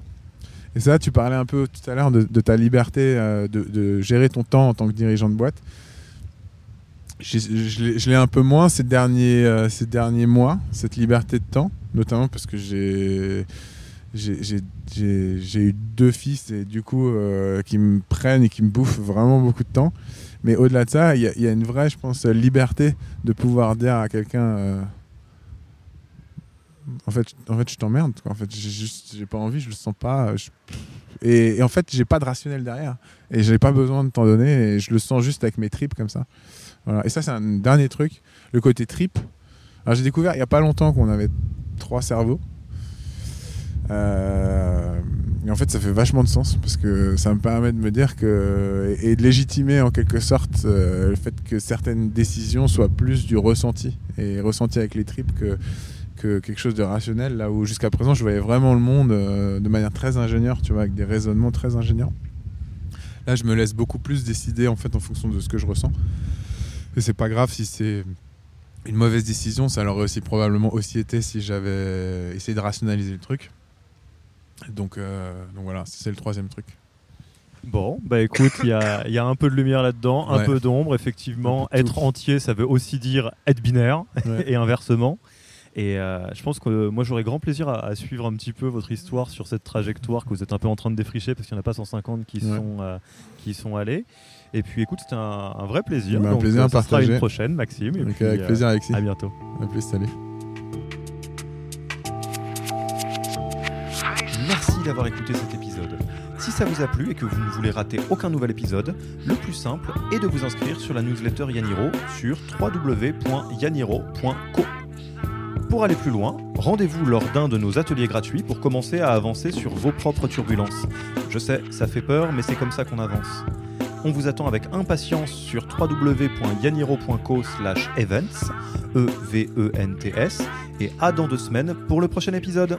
Et ça, tu parlais un peu tout à l'heure de, ta liberté euh, de, gérer ton temps en tant que dirigeant de boîte. Je l'ai- un peu moins ces derniers, euh, ces derniers mois, cette liberté de temps, notamment parce que j'ai eu deux fils et du coup euh, qui me prennent et qui me bouffent vraiment beaucoup de temps. Mais au-delà de ça, il y, a- une vraie, je pense, liberté de pouvoir dire à quelqu'un en fait, en fait, je t'emmerde. En fait, j'ai juste, pas envie, je le sens pas. Et, en fait, j'ai pas de rationnel derrière. Et j'ai pas besoin de t'en donner. Et je le sens juste avec mes tripes comme ça. Voilà. Et ça, c'est un dernier truc. Le côté trip. J'ai découvert il y a pas longtemps qu'on avait trois cerveaux. Euh, et en fait, ça fait vachement de sens parce que ça me permet de me dire que et de légitimer en quelque sorte euh, le fait que certaines décisions soient plus du ressenti et ressenti avec les tripes que que quelque chose de rationnel là où jusqu'à présent je voyais vraiment le monde euh, de manière très ingénieure tu vois avec des raisonnements très ingénieurs Là, je me laisse beaucoup plus décider en fait en fonction de ce que je ressens. Et c'est pas grave si c'est une mauvaise décision, ça l'aurait aussi probablement aussi été si j'avais essayé de rationaliser le truc. Donc, euh, donc voilà, c'est le troisième truc. Bon, bah écoute, il y a, y a un peu de lumière là-dedans, un Ouais. peu d'ombre, effectivement. Être entier, ça veut aussi dire être binaire, Ouais. et inversement. Et euh, je pense que euh, moi j'aurais grand plaisir à, à suivre un petit peu votre histoire sur cette trajectoire que vous êtes un peu en train de défricher parce qu'il n'y en a pas 150 qui, Ouais. sont, euh, qui sont allés. Et puis écoute, c'était un, un vrai plaisir. Bah, un Donc, plaisir euh, à ça sera partager. une prochaine, Maxime. Et Donc, puis, avec euh, plaisir, Alexis. à bientôt. À plus, salut. Merci d'avoir écouté cet épisode. Si ça vous a plu et que vous ne voulez rater aucun nouvel épisode, le plus simple est de vous inscrire sur la newsletter Yaniro sur www.yaniro.co. Pour aller plus loin, rendez-vous lors d'un de nos ateliers gratuits pour commencer à avancer sur vos propres turbulences. Je sais, ça fait peur, mais c'est comme ça qu'on avance. On vous attend avec impatience sur www.yaniro.co slash events, E-V-E-N-T-S, et à dans deux semaines pour le prochain épisode.